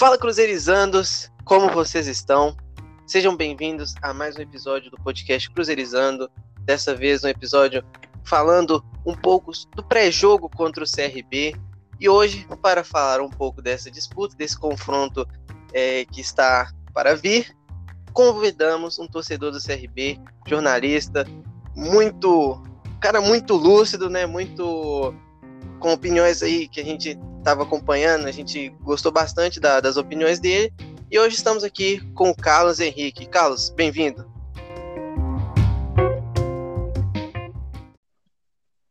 Fala Cruzeirizandos, como vocês estão? Sejam bem-vindos a mais um episódio do podcast Cruzeirizando. Dessa vez um episódio falando um pouco do pré-jogo contra o CRB. E hoje, para falar um pouco dessa disputa, desse confronto é, que está para vir, convidamos um torcedor do CRB, jornalista, muito. cara muito lúcido, né? Muito. Com opiniões aí que a gente estava acompanhando, a gente gostou bastante da, das opiniões dele. E hoje estamos aqui com o Carlos Henrique. Carlos, bem-vindo.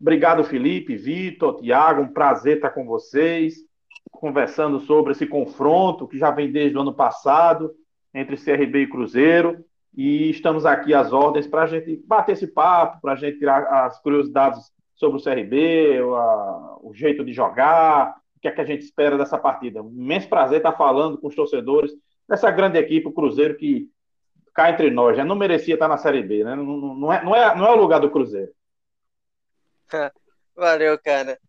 Obrigado, Felipe, Vitor, Tiago, um prazer estar com vocês, conversando sobre esse confronto que já vem desde o ano passado entre CRB e Cruzeiro. E estamos aqui às ordens para a gente bater esse papo, para a gente tirar as curiosidades sobre o CRB, o, o jeito de jogar, o que é que a gente espera dessa partida. Um imenso prazer estar falando com os torcedores dessa grande equipe, o Cruzeiro, que cá entre nós, já não merecia estar na Série B, né? Não, não, é, não, é, não é o lugar do Cruzeiro. Valeu, cara.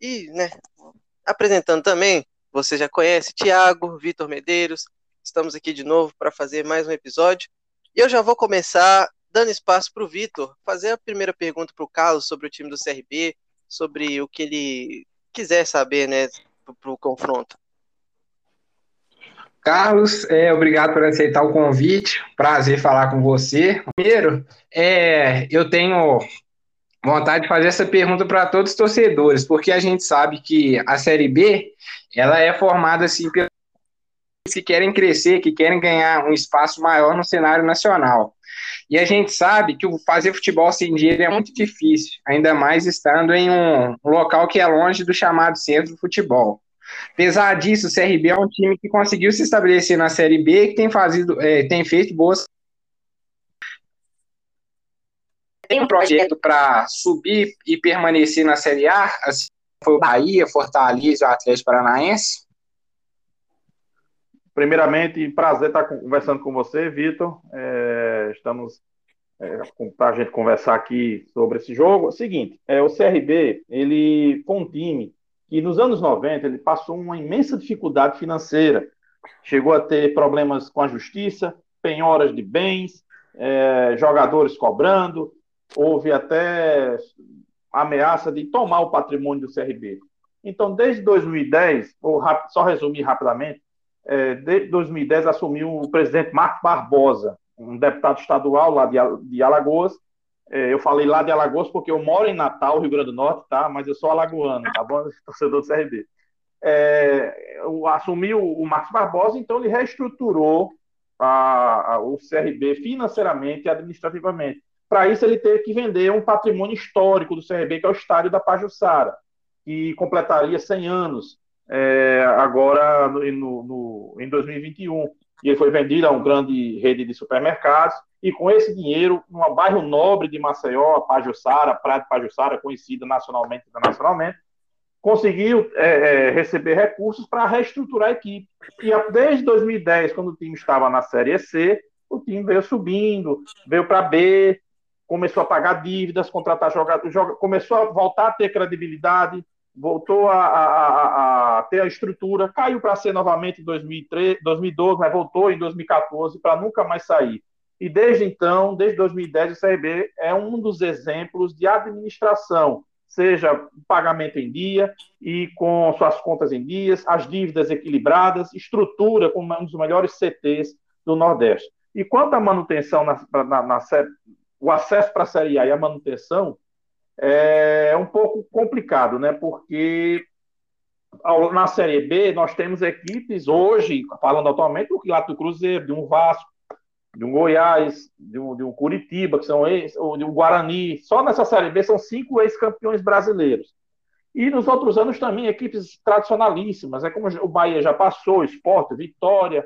E, né, apresentando também, você já conhece, Tiago, Vitor Medeiros, estamos aqui de novo para fazer mais um episódio. E eu já vou começar dando espaço para o Vitor fazer a primeira pergunta para o Carlos sobre o time do CRB, sobre o que ele quiser saber, né, para o confronto. Carlos, é, obrigado por aceitar o convite. Prazer falar com você. Primeiro, é, eu tenho vontade de fazer essa pergunta para todos os torcedores, porque a gente sabe que a Série B ela é formada assim pelos que querem crescer, que querem ganhar um espaço maior no cenário nacional. E a gente sabe que fazer futebol sem dinheiro é muito difícil, ainda mais estando em um local que é longe do chamado centro do futebol. Apesar disso, o CRB é um time que conseguiu se estabelecer na Série B, que tem, fazido, é, tem feito boas. Tem um projeto para subir e permanecer na Série A, assim foi o Bahia, Fortaleza e o Atlético Paranaense. Primeiramente, prazer estar conversando com você, Vitor. É, estamos é, para a gente conversar aqui sobre esse jogo. É o seguinte, é, o CRB, ele foi um time que nos anos 90 ele passou uma imensa dificuldade financeira. Chegou a ter problemas com a justiça, penhoras de bens, é, jogadores cobrando, houve até ameaça de tomar o patrimônio do CRB. Então, desde 2010, vou só resumir rapidamente, é, desde 2010 assumiu o presidente Marcos Barbosa, um deputado estadual lá de, de Alagoas. É, eu falei lá de Alagoas porque eu moro em Natal, Rio Grande do Norte, tá? Mas eu sou alagoano, tá bom? Torcedor do CRB. É, assumiu o Marcos Barbosa, então ele reestruturou a, a, o CRB financeiramente e administrativamente. Para isso, ele teve que vender um patrimônio histórico do CRB, que é o estádio da Pajussara, que completaria 100 anos é, agora no, no, em 2021. E ele foi vendido a uma grande rede de supermercados. E com esse dinheiro, num bairro nobre de Maceió, a Pajussara, Praia de Pajussara, conhecida nacionalmente e internacionalmente, conseguiu é, é, receber recursos para reestruturar a equipe. E desde 2010, quando o time estava na Série C, o time veio subindo, veio para B, começou a pagar dívidas, contratar jogadores, começou a voltar a ter credibilidade, voltou a, a, a ter a estrutura, caiu para ser novamente em 2003, 2012, mas voltou em 2014 para nunca mais sair. E desde então, desde 2010, o CRB é um dos exemplos de administração, seja pagamento em dia e com suas contas em dias, as dívidas equilibradas, estrutura com um dos melhores CTs do Nordeste. E quanto à manutenção na, na, na, o acesso para a Série A e a manutenção é um pouco complicado, né? Porque na Série B nós temos equipes hoje, falando atualmente, do Quilate do Cruzeiro, de um Vasco, de um Goiás, de um, de um Curitiba, que são ex, ou de um Guarani. Só nessa Série B são cinco ex-campeões brasileiros. E nos outros anos também equipes tradicionalíssimas, é como o Bahia já passou, Esporte, Vitória,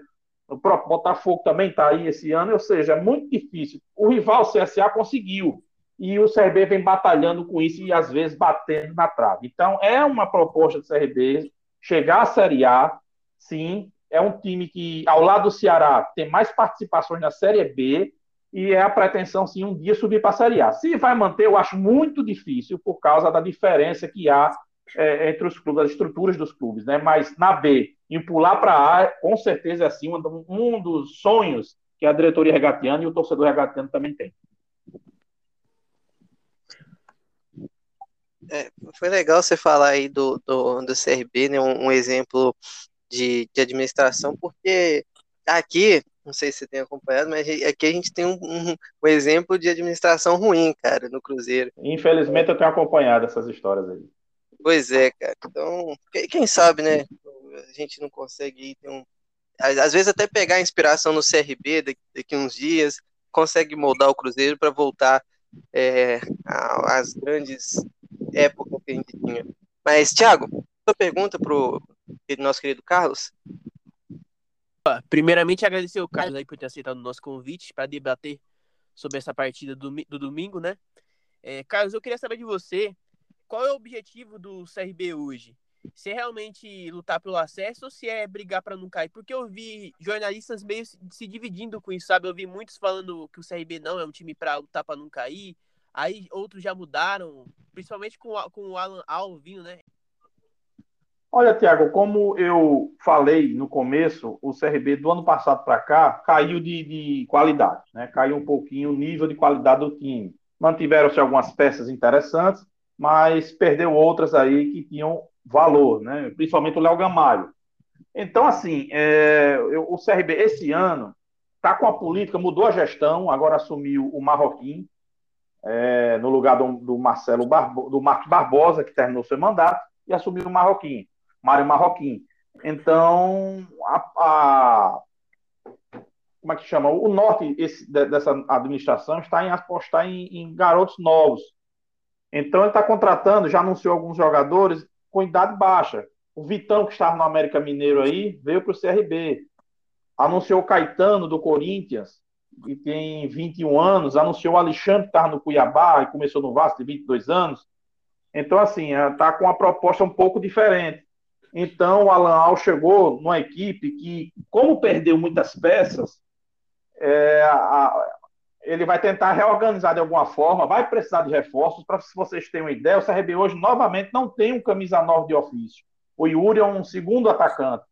o próprio Botafogo também está aí esse ano, ou seja, é muito difícil. O rival CSA conseguiu, e o CRB vem batalhando com isso e às vezes batendo na trave. Então, é uma proposta do CRB chegar à Série A, sim, é um time que, ao lado do Ceará, tem mais participações na Série B, e é a pretensão, sim, um dia subir para a Série A. Se vai manter, eu acho muito difícil, por causa da diferença que há é, entre os clubes, as estruturas dos clubes, né? Mas na B, em pular para A, com certeza é assim, um, um dos sonhos que a diretoria regatiana e o torcedor regatiano também tem. É, foi legal você falar aí do, do, do CRB, né, um, um exemplo de, de administração, porque aqui, não sei se você tem acompanhado, mas aqui a gente tem um, um, um, exemplo de administração ruim, cara, no Cruzeiro. Infelizmente eu tenho acompanhado essas histórias aí. Pois é, cara. Então, quem sabe, né? A gente não consegue ir, um... às vezes até pegar inspiração no CRB daqui, daqui uns dias, consegue moldar o Cruzeiro para voltar é, às grandes épocas que a gente tinha. Mas, Thiago, sua pergunta pro nosso querido Carlos? Primeiramente, agradecer o Carlos aí por ter aceitado o nosso convite para debater sobre essa partida do, do domingo, né? É, Carlos, eu queria saber de você qual é o objetivo do CRB hoje? Se é realmente lutar pelo acesso ou se é brigar para não cair? Porque eu vi jornalistas meio se dividindo com isso, sabe? Eu vi muitos falando que o CRB não é um time para lutar para não cair. Aí outros já mudaram, principalmente com, com o Alan Alvino, né? Olha, Tiago, como eu falei no começo, o CRB do ano passado para cá caiu de, de, qualidade, né? Caiu um pouquinho o nível de qualidade do time. Mantiveram-se algumas peças interessantes, mas perdeu outras aí que tinham valor, né? Principalmente o Léo Gamalho. Então, assim, é, eu, o CRB esse ano está com a política, mudou a gestão, agora assumiu o Marroquim, é, no lugar do, do Marcelo Barbo, do Marcos Barbosa, que terminou seu mandato, e assumiu o Marroquim. Mário Marroquim. Então, a, a, como é que chama? O norte esse, dessa administração está em apostar em, em garotos novos. Então, ele está contratando, já anunciou alguns jogadores com idade baixa. O Vitão, que estava no América Mineiro aí, veio para o CRB. Anunciou o Caetano, do Corinthians, que tem 21 anos. Anunciou o Alexandre, que estava no Cuiabá e começou no Vasco, de 22 anos. Então, assim, está com uma proposta um pouco diferente. Então, o Alan Al chegou numa equipe que, como perdeu muitas peças, é, a, ele vai tentar reorganizar de alguma forma, vai precisar de reforços. Para se vocês terem uma ideia, o CRB hoje novamente não tem um camisa 9 de ofício. O Yuri é um segundo atacante.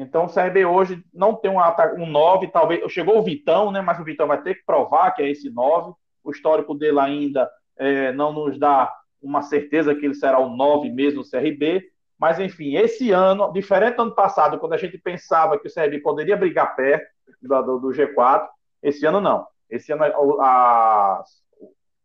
Então, o CRB hoje não tem um, um 9, talvez. Chegou o Vitão, né? Mas o Vitão vai ter que provar que é esse 9. O histórico dele ainda é, não nos dá uma certeza que ele será o 9 mesmo no CRB. Mas, enfim, esse ano, diferente do ano passado, quando a gente pensava que o CRB poderia brigar perto do, do G4, esse ano não. Esse ano a, a,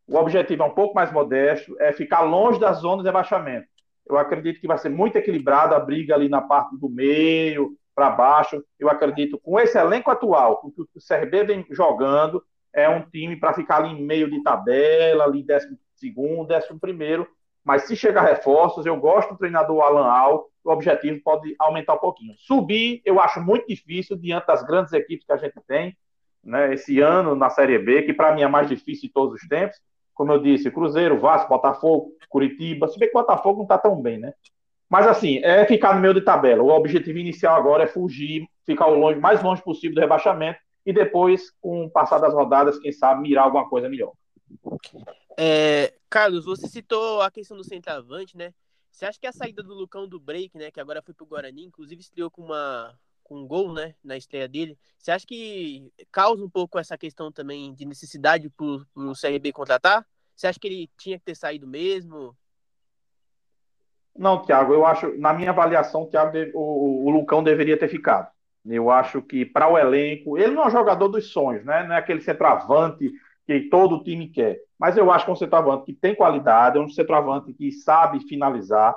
o objetivo é um pouco mais modesto, é ficar longe da zona de rebaixamento. Eu acredito que vai ser muito equilibrada a briga ali na parte do meio, para baixo. Eu acredito, com esse elenco atual, o que o CRB vem jogando, é um time para ficar ali em meio de tabela, ali décimo segundo, décimo primeiro, mas se chegar reforços, eu gosto do treinador Alan Al, o objetivo pode aumentar um pouquinho. Subir, eu acho muito difícil diante das grandes equipes que a gente tem, né, esse ano na Série B, que para mim é mais difícil de todos os tempos. Como eu disse, Cruzeiro, Vasco, Botafogo, Curitiba, se bem que o Botafogo não está tão bem, né? Mas assim, é ficar no meio de tabela. O objetivo inicial agora é fugir, ficar o longe, mais longe possível do rebaixamento e depois, com o passar das rodadas, quem sabe mirar alguma coisa melhor. É, Carlos, você citou a questão do centroavante, né? Você acha que a saída do Lucão do Break, né, que agora foi pro Guarani, inclusive estreou com uma com um gol, né, na estreia dele. Você acha que causa um pouco essa questão também de necessidade pro, pro CRB contratar? Você acha que ele tinha que ter saído mesmo? Não, Thiago, eu acho, na minha avaliação, o, Thiago, o, o Lucão deveria ter ficado. Eu acho que para o elenco, ele não é um jogador dos sonhos, né? Não é aquele centroavante que todo time quer. Mas eu acho que é um centroavante que tem qualidade, é um centroavante que sabe finalizar.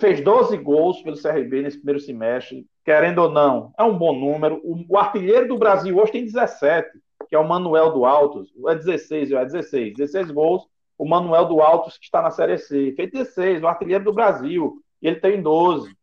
Fez 12 gols pelo CRB nesse primeiro semestre, querendo ou não, é um bom número. O, artilheiro do Brasil hoje tem 17, que é o Manuel do Altos. É 16, é 16. 16 gols. O Manuel do Altos, que está na Série C. Fez 16, o artilheiro do Brasil. E ele tem 12.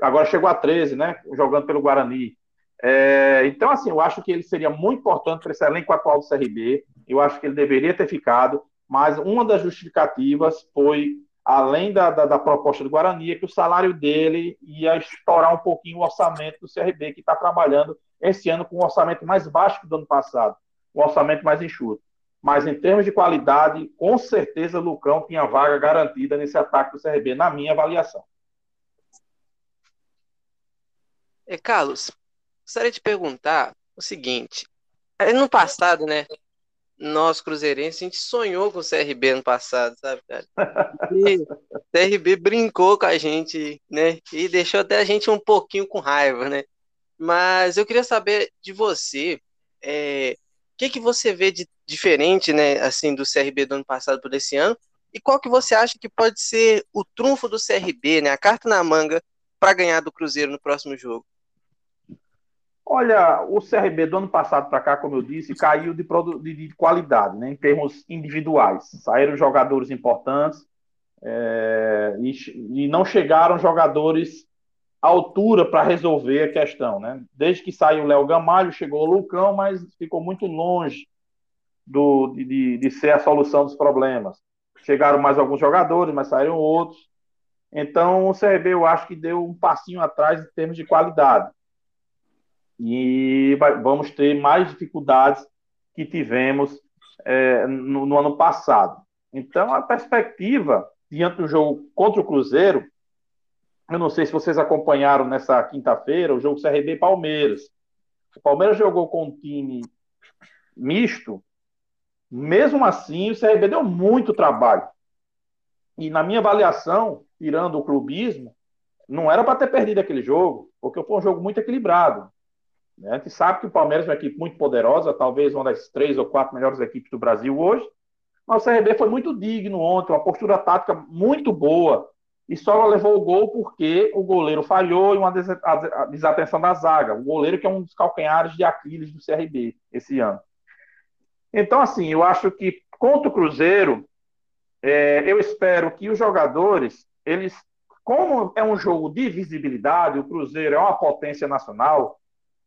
Agora chegou a 13, né? Jogando pelo Guarani. É, então, assim, eu acho que ele seria muito importante para esse elenco atual do CRB. Eu acho que ele deveria ter ficado, mas uma das justificativas foi, além da, da, da proposta do Guarani, é que o salário dele ia estourar um pouquinho o orçamento do CRB, que está trabalhando esse ano com um orçamento mais baixo que do ano passado, um orçamento mais enxuto. Mas em termos de qualidade, com certeza o Lucão tinha vaga garantida nesse ataque do CRB, na minha avaliação. É, Carlos, gostaria de perguntar o seguinte. No passado, né? Nós, cruzeirenses, a gente sonhou com o CRB ano passado, sabe, cara? E o CRB brincou com a gente, né? E deixou até a gente um pouquinho com raiva, né? Mas eu queria saber de você, é, que, que você vê de diferente, né, assim, do CRB do ano passado para esse ano? E qual que você acha que pode ser o trunfo do CRB, né, a carta na manga para ganhar do Cruzeiro no próximo jogo? Olha, o CRB do ano passado para cá, como eu disse, caiu de, de, de, qualidade, né, em termos individuais. Saíram jogadores importantes é, e, e não chegaram jogadores altura para resolver a questão, né? Desde que saiu o Léo Gamalho, chegou o Lucão, mas ficou muito longe do, de, de ser a solução dos problemas. Chegaram mais alguns jogadores, mas saíram outros. Então, o CRB eu acho que deu um passinho atrás em termos de qualidade. E vamos ter mais dificuldades que tivemos é, no, no ano passado. Então, a perspectiva diante do jogo contra o Cruzeiro eu não sei se vocês acompanharam nessa quinta-feira o jogo CRB Palmeiras. O Palmeiras jogou com um time misto. Mesmo assim, o CRB deu muito trabalho. E na minha avaliação, tirando o clubismo, não era para ter perdido aquele jogo, porque foi um jogo muito equilibrado. A gente sabe que o Palmeiras é uma equipe muito poderosa, talvez uma das três ou quatro melhores equipes do Brasil hoje. Mas o CRB foi muito digno ontem, uma postura tática muito boa e só levou o gol porque o goleiro falhou e uma desatenção da zaga. O goleiro que é um dos calcanhares de Aquiles do CRB esse ano. Então, assim, eu acho que contra o Cruzeiro, é, eu espero que os jogadores, eles, como é um jogo de visibilidade, o Cruzeiro é uma potência nacional,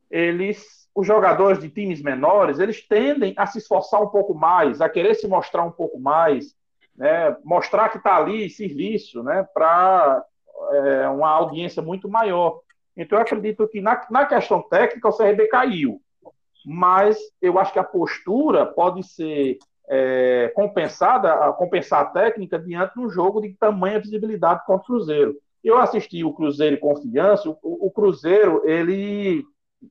eles, os jogadores de times menores, eles tendem a se esforçar um pouco mais, a querer se mostrar um pouco mais, né, mostrar que está ali serviço né, para é, uma audiência muito maior. Então, eu acredito que na, na questão técnica o CRB caiu, mas eu acho que a postura pode ser é, compensada, compensar a técnica diante de um jogo de tamanha visibilidade contra o Cruzeiro. Eu assisti o Cruzeiro e Confiança, o, o Cruzeiro, ele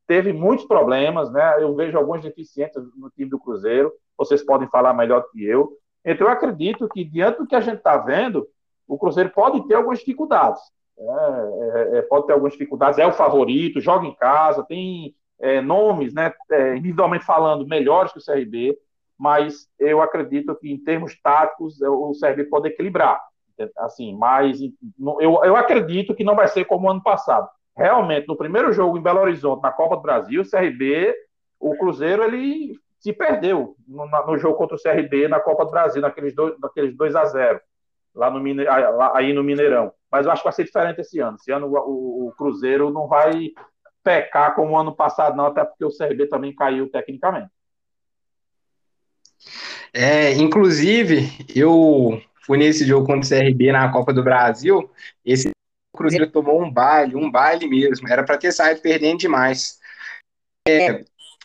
teve muitos problemas, né? Eu vejo algumas deficiências no time do Cruzeiro, vocês podem falar melhor que eu, então, eu acredito que, diante do que a gente está vendo, o Cruzeiro pode ter algumas dificuldades. É, é, é, pode ter algumas dificuldades, é o favorito, joga em casa, tem é, nomes, né, é, individualmente falando, melhores que o CRB, mas eu acredito que, em termos táticos, é, o CRB pode equilibrar. Assim, mas eu, eu acredito que não vai ser como o ano passado. Realmente, no primeiro jogo em Belo Horizonte, na Copa do Brasil, o CRB, o Cruzeiro, ele se perdeu no, no, jogo contra o CRB na Copa do Brasil, naqueles 2 naqueles dois a 0 lá no Mine, aí no Mineirão. Mas eu acho que vai ser diferente esse ano. Esse ano o, o Cruzeiro não vai pecar como o ano passado, não, até porque o CRB também caiu tecnicamente. É, inclusive, eu fui nesse jogo contra o CRB na Copa do Brasil. Esse Cruzeiro tomou um baile, um baile mesmo. Era para ter saído perdendo demais. É,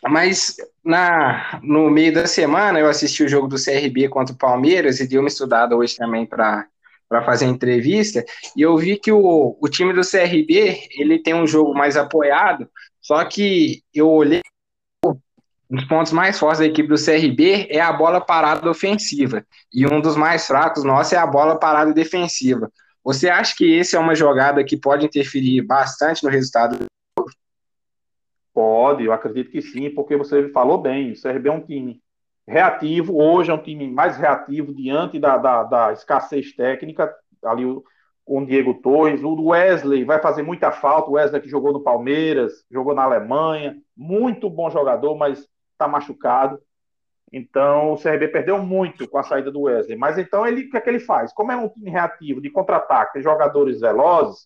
mas na, no meio da semana eu assisti o jogo do CRB contra o Palmeiras e dei uma estudada hoje também para para fazer entrevista, e eu vi que o, o time do CRB, ele tem um jogo mais apoiado, só que eu olhei um dos pontos mais fortes da equipe do CRB é a bola parada ofensiva, e um dos mais fracos nosso é a bola parada defensiva. Você acha que esse é uma jogada que pode interferir bastante no resultado Pode, eu acredito que sim, porque você falou bem, o CRB é um time reativo, hoje é um time mais reativo diante da, da, da escassez técnica, ali o, com o Diego Torres, o Wesley vai fazer muita falta, o Wesley que jogou no Palmeiras, jogou na Alemanha, muito bom jogador, mas está machucado, então o CRB perdeu muito com a saída do Wesley, mas então ele, o que é que ele faz? Como é um time reativo, de contra-ataque, tem jogadores velozes,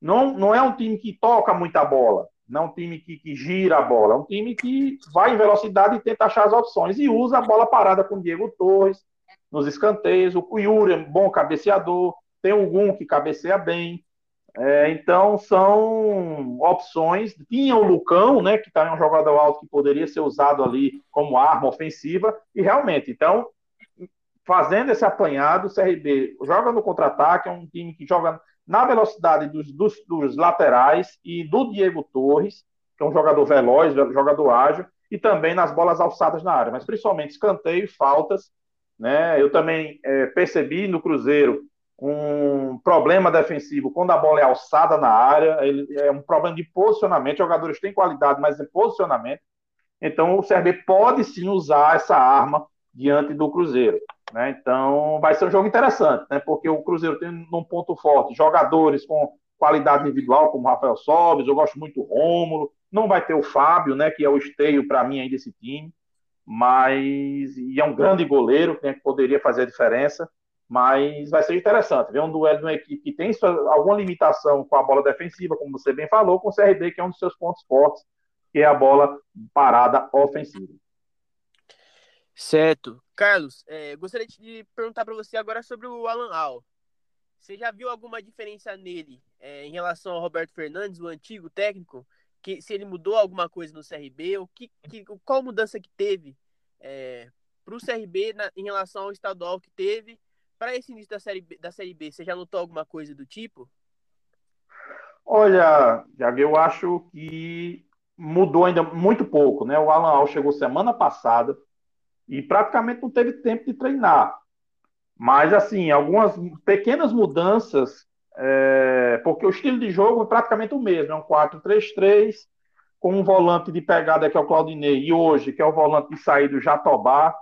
não, não é um time que toca muita bola, não é um time que, que, gira a bola, é um time que vai em velocidade e tenta achar as opções e usa a bola parada com o Diego Torres nos escanteios. O Yuri é um bom cabeceador, tem o Gum que cabeceia bem. É, então são opções. Tinha o Lucão, né, que está um jogador alto que poderia ser usado ali como arma ofensiva, e realmente, então, fazendo esse apanhado, o CRB joga no contra-ataque, é um time que joga na velocidade dos, dos, dos, laterais e do Diego Torres, que é um jogador veloz, jogador ágil, e também nas bolas alçadas na área, mas principalmente escanteio e faltas. Né? Eu também é, percebi no Cruzeiro um problema defensivo quando a bola é alçada na área, ele, é um problema de posicionamento. Jogadores têm qualidade, mas é posicionamento. Então o CRB pode sim usar essa arma diante do Cruzeiro. Né? Então, vai ser um jogo interessante, né? porque o Cruzeiro tem um ponto forte jogadores com qualidade individual, como Rafael Sobes, eu gosto muito do Rômulo, não vai ter o Fábio, né, que é o esteio para mim aí desse time, mas e é um grande goleiro, né, que poderia fazer a diferença, mas vai ser interessante ver um duelo de uma equipe que tem sua, alguma limitação com a bola defensiva, como você bem falou, com o CRB, que é um dos seus pontos fortes, que é a bola parada ofensiva. Certo. Carlos, é, gostaria de perguntar para você agora sobre o Alan Al. Você já viu alguma diferença nele é, em relação ao Roberto Fernandes, o antigo técnico? Que se ele mudou alguma coisa no CRB? O que, que qual mudança que teve é, para o CRB na, em relação ao estadual que teve para esse início da série, B, da série B? Você já notou alguma coisa do tipo? Olha, Thiago, eu acho que mudou ainda muito pouco, né? O Alan Al chegou semana passada e praticamente não teve tempo de treinar. Mas, assim, algumas pequenas mudanças, é, porque o estilo de jogo é praticamente o mesmo, é um 4-3-3, com um volante de pegada que é o Claudinei, e hoje, que é o volante de saída do Jatobá,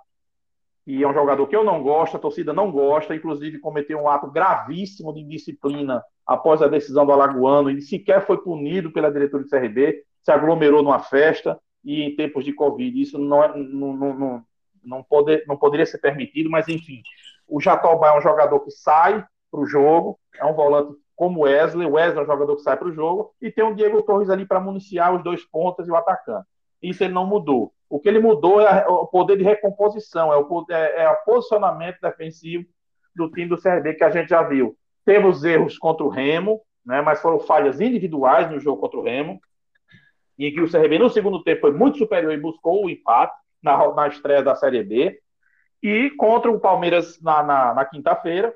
que é um jogador que eu não gosto, a torcida não gosta, inclusive cometeu um ato gravíssimo de indisciplina após a decisão do Alagoano, e sequer foi punido pela diretoria do CRB, se aglomerou numa festa, e em tempos de Covid, isso não, é, não, não, não, poder, não poderia ser permitido, mas enfim. O Jatobá é um jogador que sai para o jogo, é um volante como Wesley, Wesley é um jogador que sai para o jogo, e tem o Diego Torres ali para municiar os dois pontas e o atacante. Isso ele não mudou. O que ele mudou é o poder de recomposição, é o, poder, é, é o posicionamento defensivo do time do CRB que a gente já viu. Temos erros contra o Remo, né, mas foram falhas individuais no jogo contra o Remo, em que o CRB no segundo tempo foi muito superior e buscou o empate na, na estreia da Série B. E contra o Palmeiras na, na, na quinta-feira,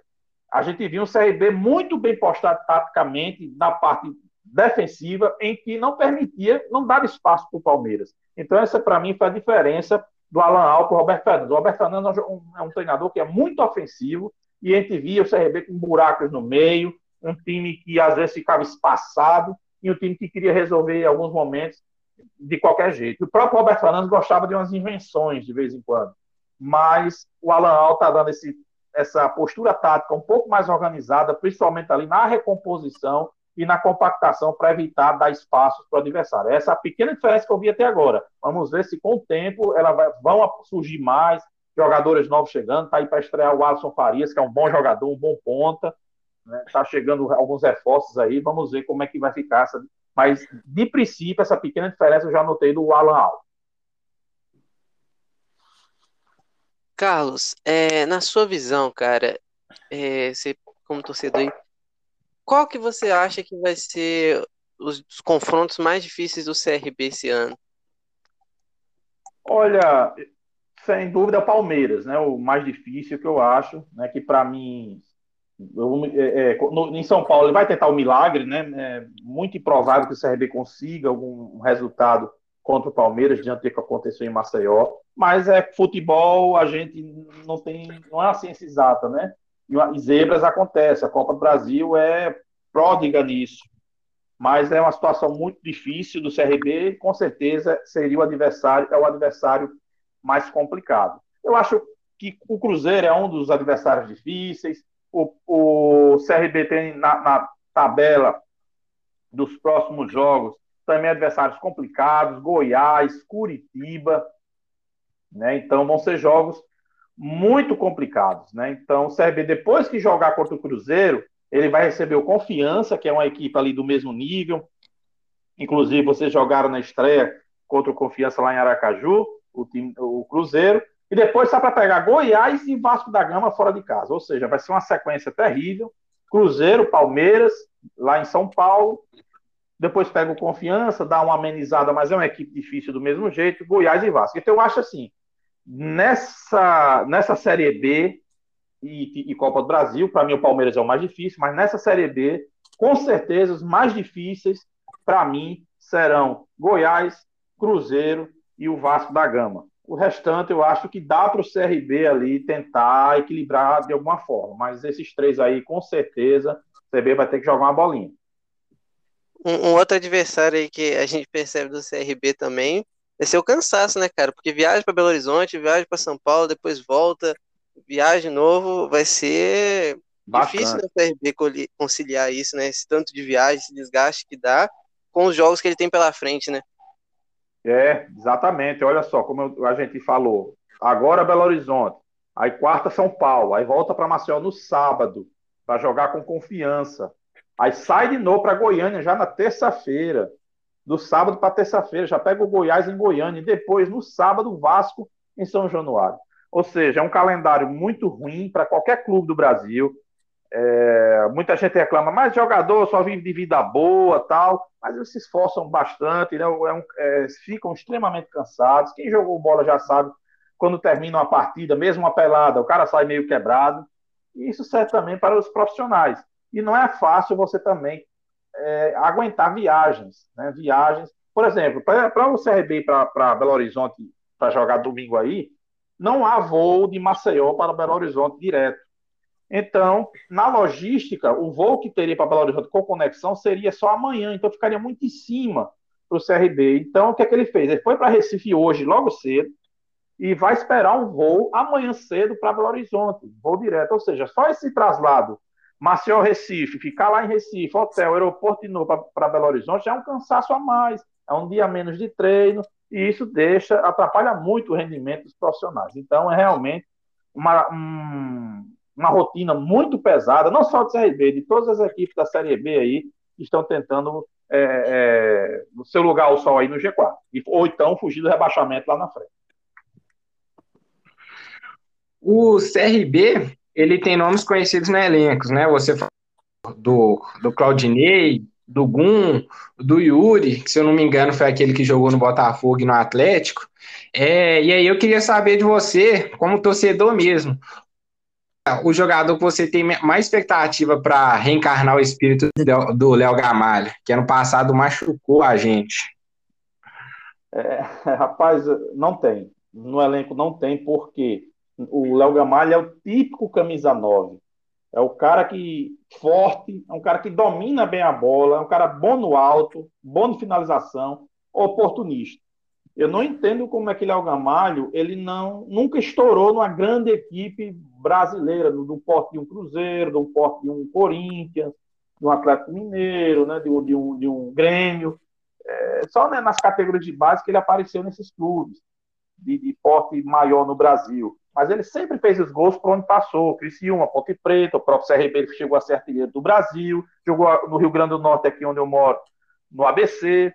a gente viu um CRB muito bem postado taticamente na parte defensiva, em que não permitia, não dava espaço para o Palmeiras. Então, essa para mim foi a diferença do Alan Al para o Roberto Fernandes. O Roberto Fernandes é um, é um treinador que é muito ofensivo e a gente via o CRB com buracos no meio, um time que às vezes ficava espaçado e um time que queria resolver em alguns momentos de qualquer jeito. O próprio Roberto Fernandes gostava de umas invenções de vez em quando, mas o Alan Al está dando esse, essa postura tática um pouco mais organizada, principalmente ali na recomposição e na compactação para evitar dar espaços para o adversário. Essa é a pequena diferença que eu vi até agora. Vamos ver se com o tempo ela vai, vão surgir mais jogadores novos chegando. Está aí para estrear o Alisson Farias, que é um bom jogador, um bom ponta. Está né? Tá chegando alguns reforços aí. Vamos ver como é que vai ficar essa mas, de princípio, essa pequena diferença eu já notei do Alan Al. Carlos, é, na sua visão, cara, é, você como torcedor, qual que você acha que vai ser os, os confrontos mais difíceis do CRB esse ano? Olha, sem dúvida, o Palmeiras, né? O mais difícil que eu acho, né? Que para mim é, é, no, em São Paulo ele vai tentar o um milagre, né? É muito improvável que o CRB consiga algum resultado contra o Palmeiras diante do que aconteceu em Maceió. Mas é futebol, a gente não tem, não é uma ciência exata, né? E zebras acontecem. A Copa do Brasil é pródiga nisso. Mas é uma situação muito difícil do CRB. Com certeza seria o adversário, é o adversário mais complicado. Eu acho que o Cruzeiro é um dos adversários difíceis o, o CRB tem na, na tabela dos próximos jogos também adversários complicados, Goiás, Curitiba, né? Então vão ser jogos muito complicados, né? Então o CRB depois que jogar contra o Cruzeiro, ele vai receber o Confiança, que é uma equipe ali do mesmo nível. Inclusive vocês jogaram na estreia contra o Confiança lá em Aracaju, o, time, o Cruzeiro. E depois sai para pegar Goiás e Vasco da Gama fora de casa. Ou seja, vai ser uma sequência terrível. Cruzeiro, Palmeiras, lá em São Paulo. Depois pega o Confiança, dá uma amenizada, mas é uma equipe difícil do mesmo jeito. Goiás e Vasco. Então eu acho assim, nessa, nessa Série B e, e Copa do Brasil, para mim o Palmeiras é o mais difícil, mas nessa Série B com certeza os mais difíceis para mim serão Goiás, Cruzeiro e o Vasco da Gama. O restante eu acho que dá para o CRB ali tentar equilibrar de alguma forma, mas esses três aí com certeza o CRB vai ter que jogar uma bolinha. Um, um outro adversário aí que a gente percebe do CRB também é ser o cansaço, né, cara? Porque viagem para Belo Horizonte, viagem para São Paulo, depois volta, viagem novo, vai ser Bastante. difícil no CRB conciliar isso, né? Esse tanto de viagem, esse desgaste que dá com os jogos que ele tem pela frente, né? É, exatamente. Olha só, como a gente falou. Agora Belo Horizonte, aí quarta São Paulo, aí volta para Maceió no sábado, para jogar com confiança. Aí sai de novo para Goiânia já na terça-feira do sábado para terça-feira, já pega o Goiás em Goiânia, e depois, no sábado, Vasco em São Januário. Ou seja, é um calendário muito ruim para qualquer clube do Brasil. É, muita gente reclama, mas jogador só vive de vida boa tal, mas eles se esforçam bastante, né? é um, é, ficam extremamente cansados. Quem jogou bola já sabe, quando termina uma partida, mesmo uma pelada, o cara sai meio quebrado. E isso serve também para os profissionais. E não é fácil você também é, aguentar viagens, né? Viagens, por exemplo, para o CRB para Belo Horizonte para jogar domingo aí, não há voo de Maceió para Belo Horizonte direto. Então, na logística, o voo que teria para Belo Horizonte com conexão seria só amanhã, então ficaria muito em cima para o CRB. Então, o que é que ele fez? Ele foi para Recife hoje, logo cedo, e vai esperar um voo amanhã cedo para Belo Horizonte, voo direto. Ou seja, só esse traslado Maceió, Recife, ficar lá em Recife, hotel, aeroporto de novo para Belo Horizonte, é um cansaço a mais, é um dia menos de treino, e isso deixa, atrapalha muito o rendimento dos profissionais. Então, é realmente uma, um, uma rotina muito pesada, não só do CRB, de todas as equipes da Série B aí, que estão tentando é, é, seu lugar ao sol aí no G4, ou então fugir do rebaixamento lá na frente. O CRB ele tem nomes conhecidos no elenco, né? Você do, do Claudinei, do Gum, do Yuri, que se eu não me engano foi aquele que jogou no Botafogo e no Atlético. É, e aí eu queria saber de você, como torcedor mesmo, o jogador que você tem mais expectativa para reencarnar o espírito do Léo Gamalho, que ano passado machucou a gente. É, rapaz, não tem. No elenco não tem, porque o Léo Gamalho é o típico camisa 9. É o cara que forte, é um cara que domina bem a bola, é um cara bom no alto, bom de finalização, oportunista. Eu não entendo como é que Léo Gamalho ele não nunca estourou numa grande equipe brasileira, do, do porte de um Cruzeiro, do porte de um Corinthians, de um Atlético Mineiro, né, de, um, de, um, de um Grêmio. É, só né, nas categorias de base que ele apareceu nesses clubes de, de porte maior no Brasil mas ele sempre fez os gols por onde passou. Criciúma, Ponte Preta, o próprio CRB chegou a ser artilheiro do Brasil, jogou no Rio Grande do Norte, aqui onde eu moro, no ABC,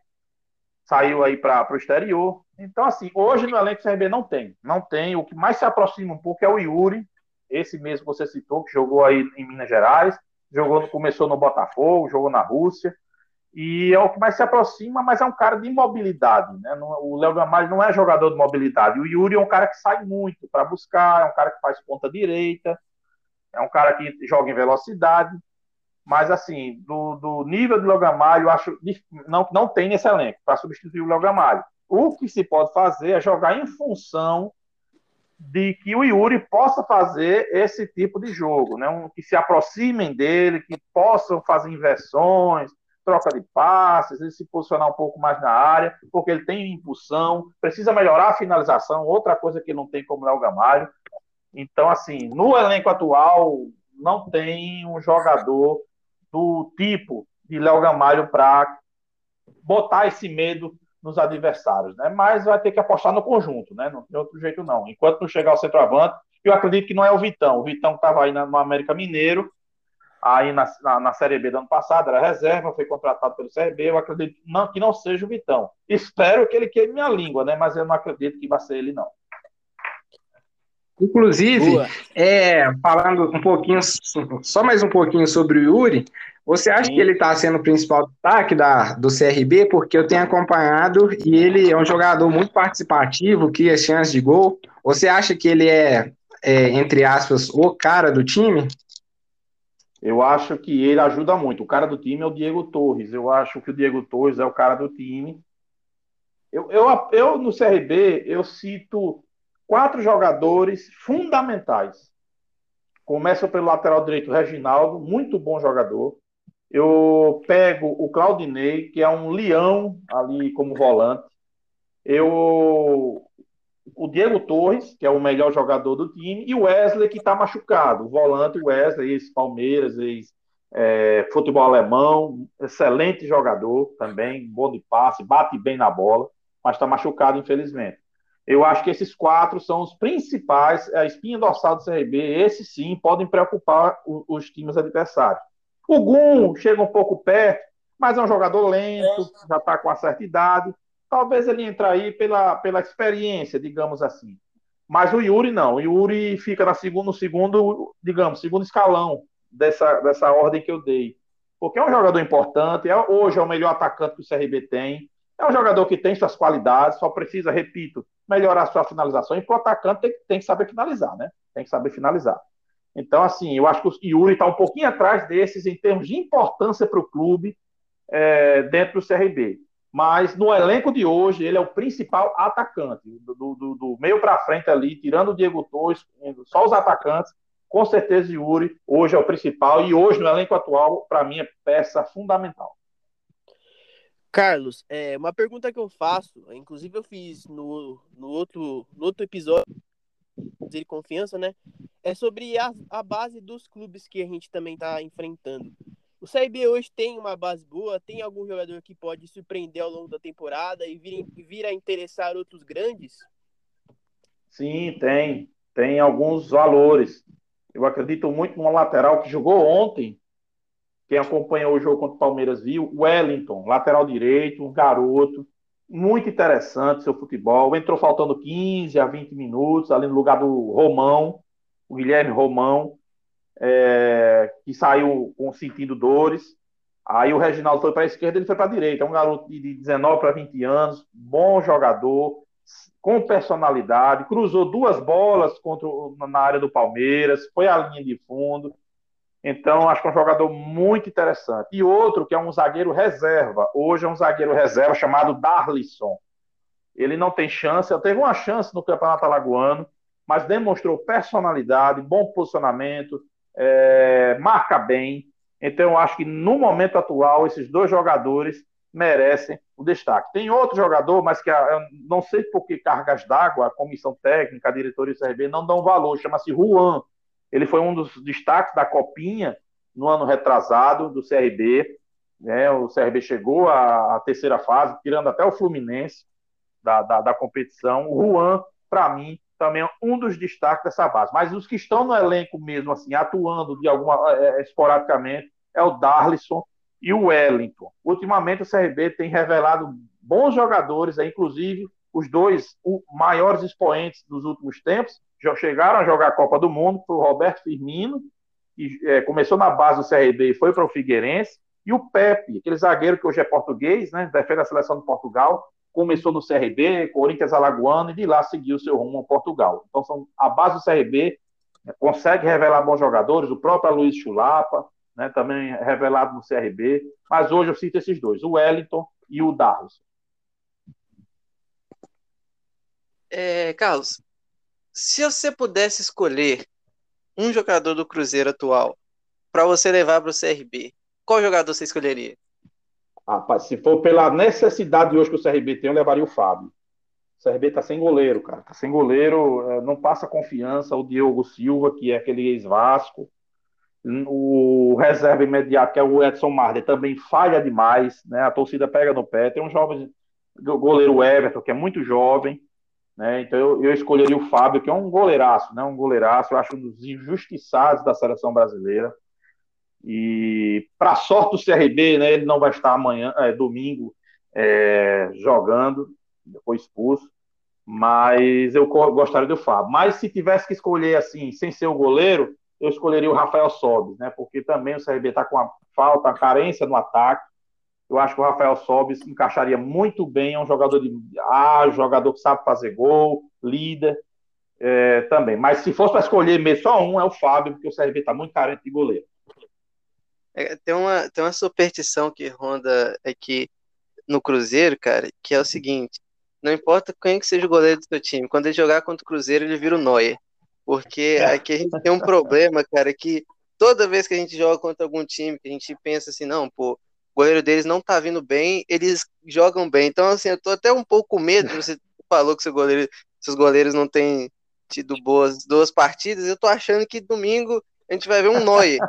saiu aí para o exterior. Então, assim, hoje no elenco do CRB não tem. Não tem. O que mais se aproxima um pouco é o Yuri, esse mesmo que você citou, que jogou aí em Minas Gerais, jogou, começou no Botafogo, jogou na Rússia e é o que mais se aproxima, mas é um cara de mobilidade. Né? O Léo Gamalho não é jogador de mobilidade. O Yuri é um cara que sai muito para buscar, é um cara que faz ponta direita, é um cara que joga em velocidade. Mas, assim, do, do nível do Léo Gamalho, acho não, não tem nesse elenco para substituir o Léo Gamalho. O que se pode fazer é jogar em função de que o Yuri possa fazer esse tipo de jogo, né? Um, que se aproximem dele, que possam fazer inversões, troca de passes, ele se posicionar um pouco mais na área, porque ele tem impulsão, precisa melhorar a finalização, outra coisa que não tem como Léo Gamalho. Então, assim, no elenco atual, não tem um jogador do tipo de Léo Gamalho para botar esse medo nos adversários, né? Mas vai ter que apostar no conjunto, né? Não tem outro jeito não. Enquanto não chegar o centroavante, eu acredito que não é o Vitão. O Vitão estava aí no América Mineiro, aí na, na, na, Série B do ano passado, era reserva, foi contratado pelo CRB, eu acredito não, que não seja o Vitão. Espero que ele queime minha língua, né? Mas eu não acredito que vai ser ele, não. Inclusive, é, falando um pouquinho, só mais um pouquinho sobre o Yuri, você acha Sim. que ele está sendo o principal destaque da, do CRB? Porque eu tenho acompanhado e ele é um jogador muito participativo, cria chances de gol. Você acha que ele é, é entre aspas, o cara do time? Eu acho que ele ajuda muito. O cara do time é o Diego Torres. Eu acho que o Diego Torres é o cara do time. Eu, eu, eu no CRB, eu cito quatro jogadores fundamentais. Começa pelo lateral direito, Reginaldo, muito bom jogador. Eu pego o Claudinei, que é um leão ali como volante. Eu o Diego Torres, que é o melhor jogador do time, e o Wesley, que está machucado. O volante Wesley, ex-Palmeiras, ex-futebol é, alemão, excelente jogador também, bom de passe, bate bem na bola, mas está machucado, infelizmente. Eu acho que esses quatro são os principais, a espinha dorsal do CRB. Esses sim podem preocupar os times adversários. O Gum chega um pouco perto, mas é um jogador lento, já está com uma certa idade. Talvez ele entre aí pela, pela experiência, digamos assim. Mas o Yuri não. O Yuri fica na segundo, no segundo, digamos, segundo escalão dessa, dessa ordem que eu dei. Porque é um jogador importante, é, hoje é o melhor atacante que o CRB tem. É um jogador que tem suas qualidades, só precisa, repito, melhorar sua finalização. E para o atacante tem, tem, que saber finalizar, né? Tem que saber finalizar. Então, assim, eu acho que o Yuri está um pouquinho atrás desses em termos de importância para o clube é, dentro do CRB mas no elenco de hoje ele é o principal atacante. Do, do, do meio para frente ali, tirando o Diego Torres, só os atacantes, com certeza Yuri hoje é o principal e hoje no elenco atual, para mim, é peça fundamental. Carlos, é, uma pergunta que eu faço, inclusive eu fiz no, no, outro, no outro episódio de confiança, né? É sobre a, a base dos clubes que a gente também está enfrentando. O CRB hoje tem uma base boa, tem algum jogador que pode surpreender ao longo da temporada e vir, vir a interessar outros grandes? Sim, tem. Tem alguns valores. Eu acredito muito numa lateral que jogou ontem. Quem acompanhou o jogo contra o Palmeiras viu. Wellington, lateral direito, um garoto. Muito interessante seu futebol. Entrou faltando 15 a 20 minutos, ali no lugar do Romão, o Guilherme Romão é, que saiu com, sentindo dores. Aí o Reginaldo foi para a esquerda, ele foi para a direita. É um garoto de 19 para 20 anos, bom jogador, com personalidade, cruzou duas bolas contra, na área do Palmeiras, foi à linha de fundo. Então, acho que é um jogador muito interessante. E outro que é um zagueiro reserva. Hoje é um zagueiro reserva chamado Darlisson. Ele não tem chance, ele teve uma chance no Campeonato Alagoano, mas demonstrou personalidade, bom posicionamento, é, marca bem. Então, eu acho que no momento atual, esses dois jogadores merecem o destaque. Tem outro jogador, mas que eu não sei por que cargas d'água, a comissão técnica, a diretoria do CRB não dão valor, chama-se Juan. Ele foi um dos destaques da Copinha no ano retrasado do CRB. Né? O CRB chegou à, terceira fase, tirando até o Fluminense da, da, da competição. O Juan, para mim, também é um dos destaques dessa base. Mas os que estão no elenco mesmo, assim, atuando de alguma é, esporadicamente, é o Darlison e o Wellington. Ultimamente o CRB tem revelado bons jogadores, inclusive os dois maiores expoentes dos últimos tempos, já chegaram a jogar a Copa do Mundo, foi o Roberto Firmino, que é, começou na base do CRB e foi para o Figueirense, e o Pepe, aquele zagueiro que hoje é português, né, defende a seleção de Portugal, começou no CRB, Corinthians Alagoano, e de lá seguiu seu rumo ao Portugal. Então, são, a base do CRB né, consegue revelar bons jogadores, o próprio Luiz Chulapa, né, também revelado no CRB, mas hoje eu cito esses dois, o Wellington e o Darros. É, Carlos, se você pudesse escolher um jogador do Cruzeiro atual para você levar para o CRB, qual jogador você escolheria? Rapaz, se for pela necessidade de hoje que o CRB tem, eu levaria o Fábio. O CRB tá sem goleiro, cara. Tá sem goleiro, é, não passa confiança. O Diogo Silva, que é aquele ex-Vasco. O reserva imediato, que é o Edson Marder, também falha demais, né? A torcida pega no pé. Tem um jovem goleiro Everton, que é muito jovem, né? Então eu, eu escolheria o Fábio, que é um goleiraço, né? Um goleiraço, eu acho um dos injustiçados da seleção brasileira. E, para sorte do CRB, né, ele não vai estar amanhã, é, domingo, é, jogando, foi expulso. Mas eu gostaria do Fábio. Mas se tivesse que escolher assim, sem ser o goleiro, eu escolheria o Rafael Sobis, né? Porque também o CRB está com a falta, a carência no ataque. Eu acho que o Rafael Sobis encaixaria muito bem, é um jogador de ah, jogador que sabe fazer gol, líder é, também. Mas se fosse para escolher mesmo só um, é o Fábio, porque o CRB está muito carente de goleiro. É, tem, uma, tem uma superstição que ronda aqui no Cruzeiro, cara, que é o seguinte: não importa quem que seja o goleiro do seu time, quando ele jogar contra o Cruzeiro, ele vira o Neuer. Porque aqui a gente tem um problema, cara, que toda vez que a gente joga contra algum time, que a gente pensa assim, não, pô, o goleiro deles não tá vindo bem, eles jogam bem. Então, assim, eu tô até um pouco com medo, você falou que seu goleiro, seus goleiros não têm tido boas duas partidas, eu tô achando que domingo a gente vai ver um Neuer,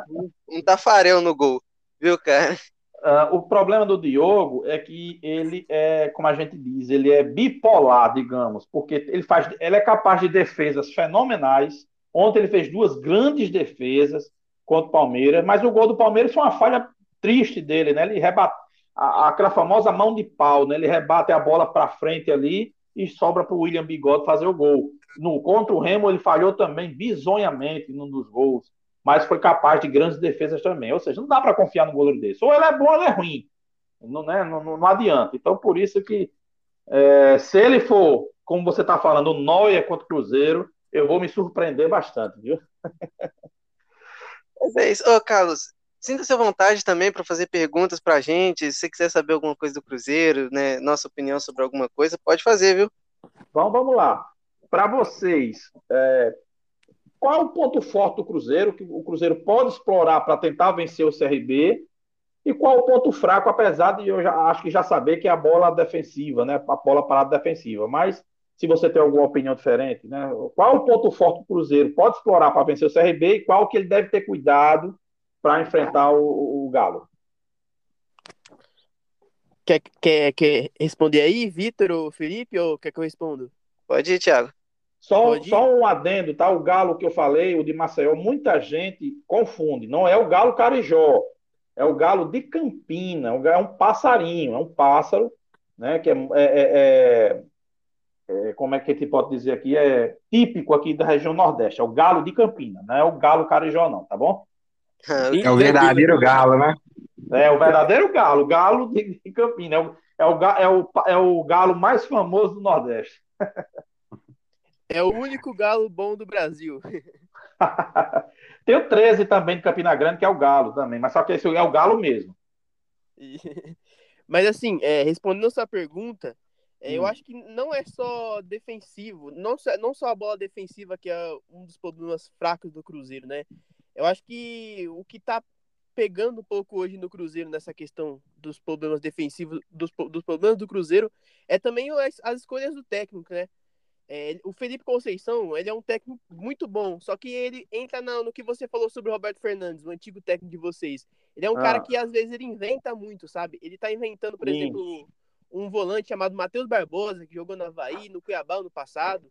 um Tafarel no gol, viu, cara? Uh, o problema do Diogo é que ele é, como a gente diz, ele é bipolar, digamos, porque ele faz, ele é capaz de defesas fenomenais. Ontem ele fez duas grandes defesas contra o Palmeiras, mas o gol do Palmeiras foi uma falha triste dele, né? Ele rebate a, aquela famosa mão de pau, né? Ele rebate a bola para frente ali e sobra para o William Bigode fazer o gol. No contra o Remo ele falhou também bizonhamente num dos gols mas foi capaz de grandes defesas também. Ou seja, não dá para confiar no goleiro desse. Ou ele é bom ou ele é ruim. Não, né? não, não, não adianta. Então, por isso que é, se ele for, como você está falando, o Noia contra o Cruzeiro, eu vou me surpreender bastante, viu? É isso. Ô, Carlos, sinta-se à vontade também para fazer perguntas para a gente. Se você quiser saber alguma coisa do Cruzeiro, né, nossa opinião sobre alguma coisa, pode fazer, viu? Então, vamos lá. Para vocês, é, qual é o ponto forte do Cruzeiro, que o Cruzeiro pode explorar para tentar vencer o CRB? E qual o ponto fraco, apesar de eu já, acho que já saber que é a bola defensiva, né? A bola parada defensiva. Mas se você tem alguma opinião diferente, né? Qual é o ponto forte do Cruzeiro? Pode explorar para vencer o CRB e qual que ele deve ter cuidado para enfrentar o, o, Galo? Quer, quer, quer responder aí, Vitor ou Felipe, ou quer que eu responda? Pode ir, Thiago. Só, só um adendo, tá? O galo que eu falei, o de Maceió, muita gente confunde. Não é o galo carijó, é o galo de Campina. É um passarinho, é um pássaro, né? Que é, é, é, é, como é que a gente pode dizer aqui? É típico aqui da região Nordeste. É o galo de Campina, não é o galo carijó, não, tá bom? É o verdadeiro galo, né? É o verdadeiro galo, o galo de, de Campina. É o, é, o, é, o, é o galo mais famoso do Nordeste. É o único galo bom do Brasil. Tem o 13 também de Campina Grande, que é o galo também, mas só que esse é o galo mesmo. Mas assim, é, respondendo a sua pergunta, é, hum. eu acho que não é só defensivo, não só, não só a bola defensiva que é um dos problemas fracos do Cruzeiro, né? Eu acho que o que tá pegando um pouco hoje no Cruzeiro nessa questão dos problemas defensivos, dos, dos problemas do Cruzeiro, é também as, as escolhas do técnico, né? É, o Felipe Conceição, ele é um técnico muito bom, só que ele entra no, no que você falou sobre o Roberto Fernandes, o antigo técnico de vocês. Ele é um ah. cara que às vezes ele inventa muito, sabe? Ele tá inventando, por Sim. exemplo, um volante chamado Matheus Barbosa, que jogou no Havaí, no Cuiabá no passado,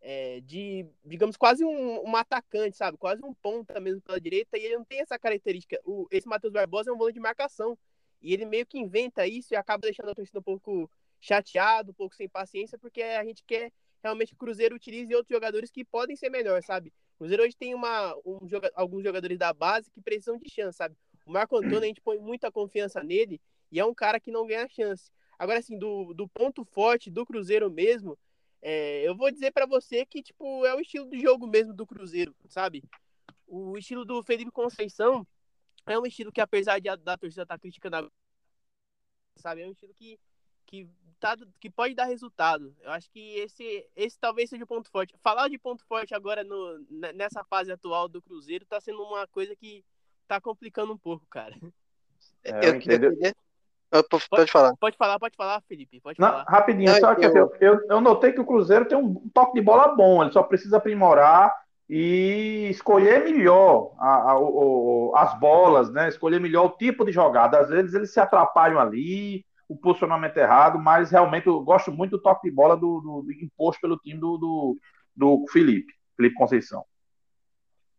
é, de, digamos, quase um, um, atacante, sabe? Quase um ponta mesmo pela direita, e ele não tem essa característica. O, esse Matheus Barbosa é um volante de marcação, e ele meio que inventa isso e acaba deixando a torcida um pouco chateado, um pouco sem paciência, porque a gente quer realmente o Cruzeiro utilize outros jogadores que podem ser melhor, sabe? O Cruzeiro hoje tem uma, um, alguns jogadores da base que precisam de chance, sabe? O Marco Antônio, a gente põe muita confiança nele e é um cara que não ganha chance. Agora, assim, do, do ponto forte do Cruzeiro mesmo, é, eu vou dizer para você que, tipo, é o estilo de jogo mesmo do Cruzeiro, sabe? O estilo do Felipe Conceição é um estilo que, apesar de a, da torcida estar tá criticando, sabe? É um estilo que que, tá, que pode dar resultado. Eu acho que esse, esse talvez seja o ponto forte. Falar de ponto forte agora no, nessa fase atual do Cruzeiro tá sendo uma coisa que tá complicando um pouco, cara. É, eu, eu, eu, pode, pode, falar. Pode falar, pode falar, Felipe. Pode Não, falar. Rapidinho, só que eu, eu, eu notei que o Cruzeiro tem um toque de bola bom, ele só precisa aprimorar e escolher melhor a, a, a, as bolas, né? Escolher melhor o tipo de jogada. Às vezes eles se atrapalham ali, o posicionamento errado, mas realmente eu gosto muito do toque de bola do, do, do imposto pelo time do, do, do, Felipe, Felipe Conceição.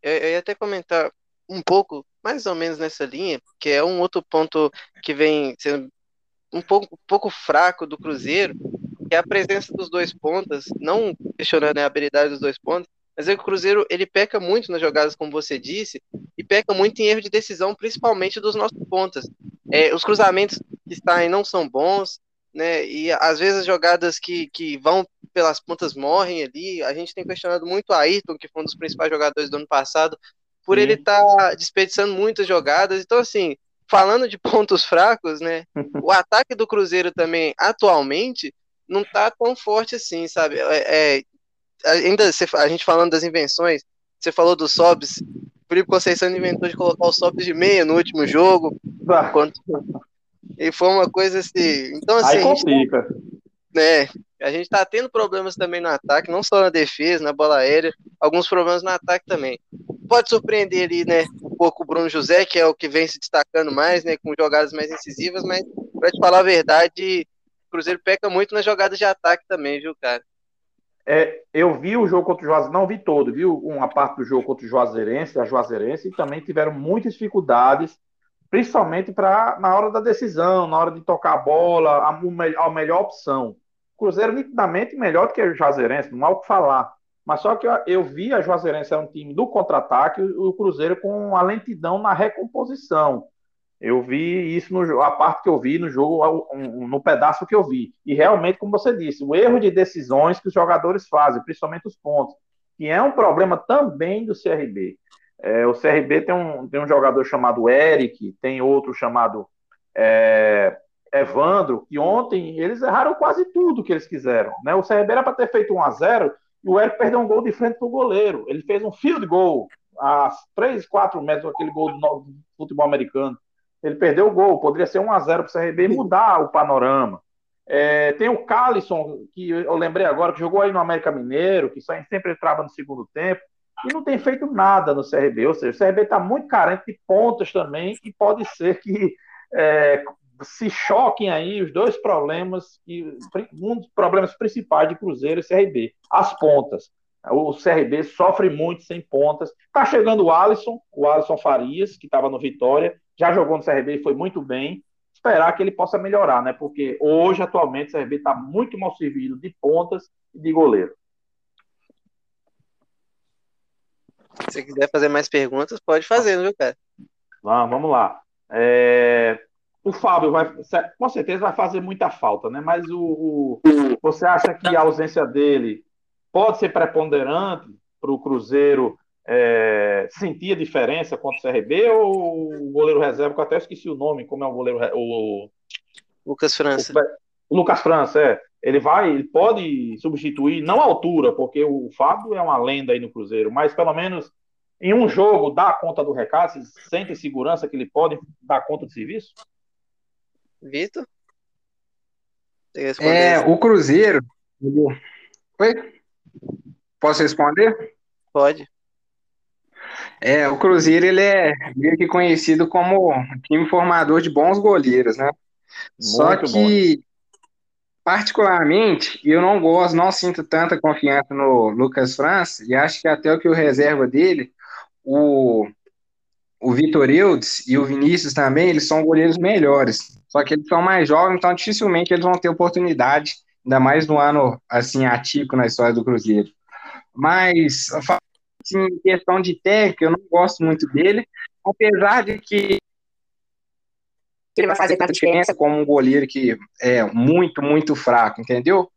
Eu, eu ia até comentar um pouco, mais ou menos nessa linha, que é um outro ponto que vem sendo um pouco, um pouco fraco do Cruzeiro, que é a presença dos dois pontas, não questionando a habilidade dos dois pontas, mas é que o Cruzeiro ele peca muito nas jogadas, como você disse, e peca muito em erro de decisão, principalmente dos nossos pontas. É, os cruzamentos que saem não são bons, né? E às vezes as jogadas que, que vão pelas pontas morrem ali. A gente tem questionado muito a Ayrton, que foi um dos principais jogadores do ano passado, por Sim. ele estar tá desperdiçando muitas jogadas. Então, assim, falando de pontos fracos, né? o ataque do Cruzeiro também, atualmente, não tá tão forte assim, sabe? É, é ainda a gente falando das invenções, você falou do Sobs, o Felipe Conceição inventou de colocar o Sobs de meia no último jogo. Quanto... E foi uma coisa assim. Então, assim. Aí complica. né, a gente tá tendo problemas também no ataque, não só na defesa, na bola aérea, alguns problemas no ataque também. Pode surpreender ali, né, um pouco o Bruno José, que é o que vem se destacando mais, né, com jogadas mais incisivas, mas, pra te falar a verdade, o Cruzeiro peca muito nas jogadas de ataque também, viu, cara? É, eu vi o jogo contra o Juazeirense, não vi todo, viu uma parte do jogo contra o Juazeirense, a Juazeirense, e também tiveram muitas dificuldades, principalmente pra, na hora da decisão, na hora de tocar a bola, a, a melhor opção. O Cruzeiro nitidamente melhor do que o Juazeirense, não há o que falar. Mas só que eu, vi a Juazeirense era um time do contra-ataque, o, o Cruzeiro com a lentidão na recomposição. Eu vi isso no a parte que eu vi no jogo, no pedaço que eu vi. E realmente, como você disse, o erro de decisões que os jogadores fazem, principalmente os pontos, que é um problema também do CRB. É, o CRB tem um, tem um jogador chamado Eric, tem outro chamado é, Evandro, que ontem eles erraram quase tudo que eles quiseram. Né? O CRB era para ter feito 1 a 0 e o Eric perdeu um gol de frente para o goleiro. Ele fez um field goal a 3, 4 metros, aquele gol do futebol americano. Ele perdeu o gol, poderia ser 1 a 0 para o CRB e mudar o panorama. É, tem o Calisson, que eu lembrei agora, que jogou aí no América Mineiro, que só sempre entrava no segundo tempo, e não tem feito nada no CRB. Ou seja, o CRB está muito carente de pontas também, e pode ser que é, se choquem aí os dois problemas, que, um dos problemas principais de Cruzeiro e CRB, as pontas. O CRB sofre muito sem pontas. Está chegando o Alisson, o Alisson Farias, que estava no Vitória, já jogou no CRB e foi muito bem. Esperar que ele possa melhorar, né? Porque hoje, atualmente, o CRB está muito mal servido de pontas e de goleiro. Se você quiser fazer mais perguntas, pode fazer, viu, cara? Vamos, vamos lá. É... O Fábio vai, com certeza vai fazer muita falta, né? Mas o, o... você acha que a ausência dele pode ser preponderante para o Cruzeiro é, sentir a diferença contra o CRB ou o goleiro reserva, que eu até esqueci o nome, como é o goleiro. O, Lucas França. O, o Lucas França, é. Ele vai, ele pode substituir, não a altura, porque o Fábio é uma lenda aí no Cruzeiro, mas pelo menos em um jogo dá conta do recado, se sente segurança que ele pode dar conta do serviço? Vitor? É, o Cruzeiro. Oi? Posso responder? Pode. É, o Cruzeiro ele é meio que conhecido como time formador de bons goleiros, né? Muito Só que, bom. particularmente, eu não gosto, não sinto tanta confiança no Lucas França, e acho que até o que o reserva dele, o, o Vitor Eudes e o Vinícius também, eles são goleiros melhores. Só que eles são mais jovens, então dificilmente eles vão ter oportunidade, ainda mais no ano assim atípico na história do Cruzeiro. Mas assim, em questão de técnica, eu não gosto muito dele, apesar de que ele vai fazer tanta diferença como um goleiro que é muito, muito fraco, entendeu?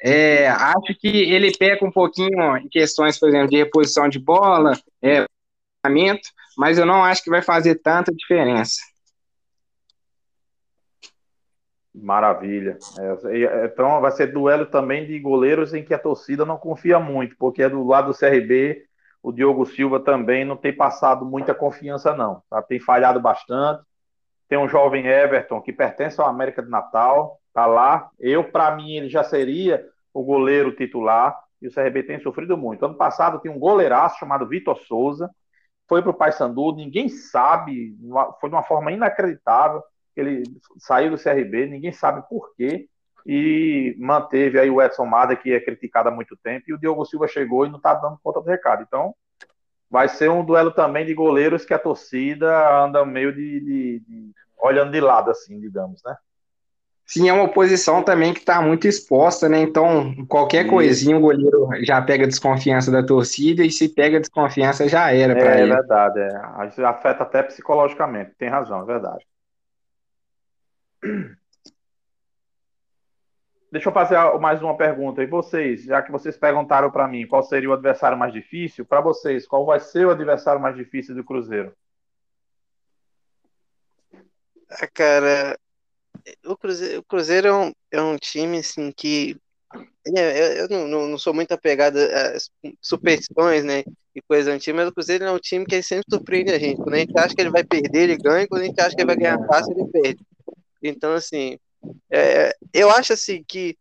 É, acho que ele peca um pouquinho em questões, por exemplo, de reposição de bola, é, mas eu não acho que vai fazer tanta diferença. Maravilha. É, então vai ser duelo também de goleiros em que a torcida não confia muito, porque é do lado do CRB, o Diogo Silva também não tem passado muita confiança, não. Tá? Tem falhado bastante. Tem um jovem Everton que pertence ao América de Natal, tá lá. Eu, para mim, ele já seria o goleiro titular e o CRB tem sofrido muito. Ano passado tinha um goleiraço chamado Vitor Souza, foi para o Paysandu, ninguém sabe, foi de uma forma inacreditável ele saiu do CRB, ninguém sabe por quê, e manteve aí o Edson Mada, que é criticado há muito tempo, e o Diogo Silva chegou e não está dando conta do recado. Então, vai ser um duelo também de goleiros que a torcida anda meio de, de, de olhando de lado, assim, digamos, né? Sim, é uma posição também que está muito exposta, né? Então, qualquer coisinha o goleiro já pega desconfiança da torcida e se pega desconfiança já era para é, ele. É verdade, é. afeta até psicologicamente, tem razão, é verdade. Deixa eu fazer mais uma pergunta. E vocês, já que vocês perguntaram para mim qual seria o adversário mais difícil, para vocês, qual vai ser o adversário mais difícil do Cruzeiro? Ah, cara, o Cruzeiro, o Cruzeiro é, um, é um time assim que é, eu não, não, sou muito apegado a superstições, né? E coisa antiga, mas o Cruzeiro é um time que sempre surpreende a gente. Quando a gente acha que ele vai perder, ele ganha. Quando a gente acha que ele vai ganhar fácil, ele perde. Então, assim, é, eu acho assim que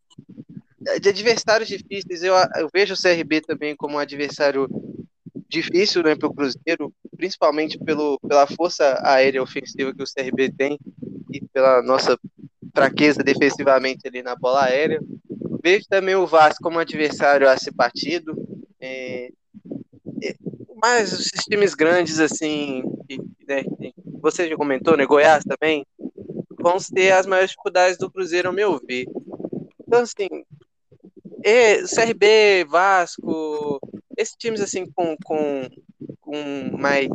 de adversários difíceis, eu, eu vejo o CRB também como um adversário difícil né, para o Cruzeiro, principalmente pelo, pela força aérea ofensiva que o CRB tem e pela nossa fraqueza defensivamente ali na bola aérea. Vejo também o Vasco como adversário a ser batido. É, é, mas os times grandes, assim, né, você já comentou, né? Goiás também, vão ter as maiores dificuldades do Cruzeiro, ao meu ver. Então, assim, é, CRB, Vasco, esses times assim com, com, com mais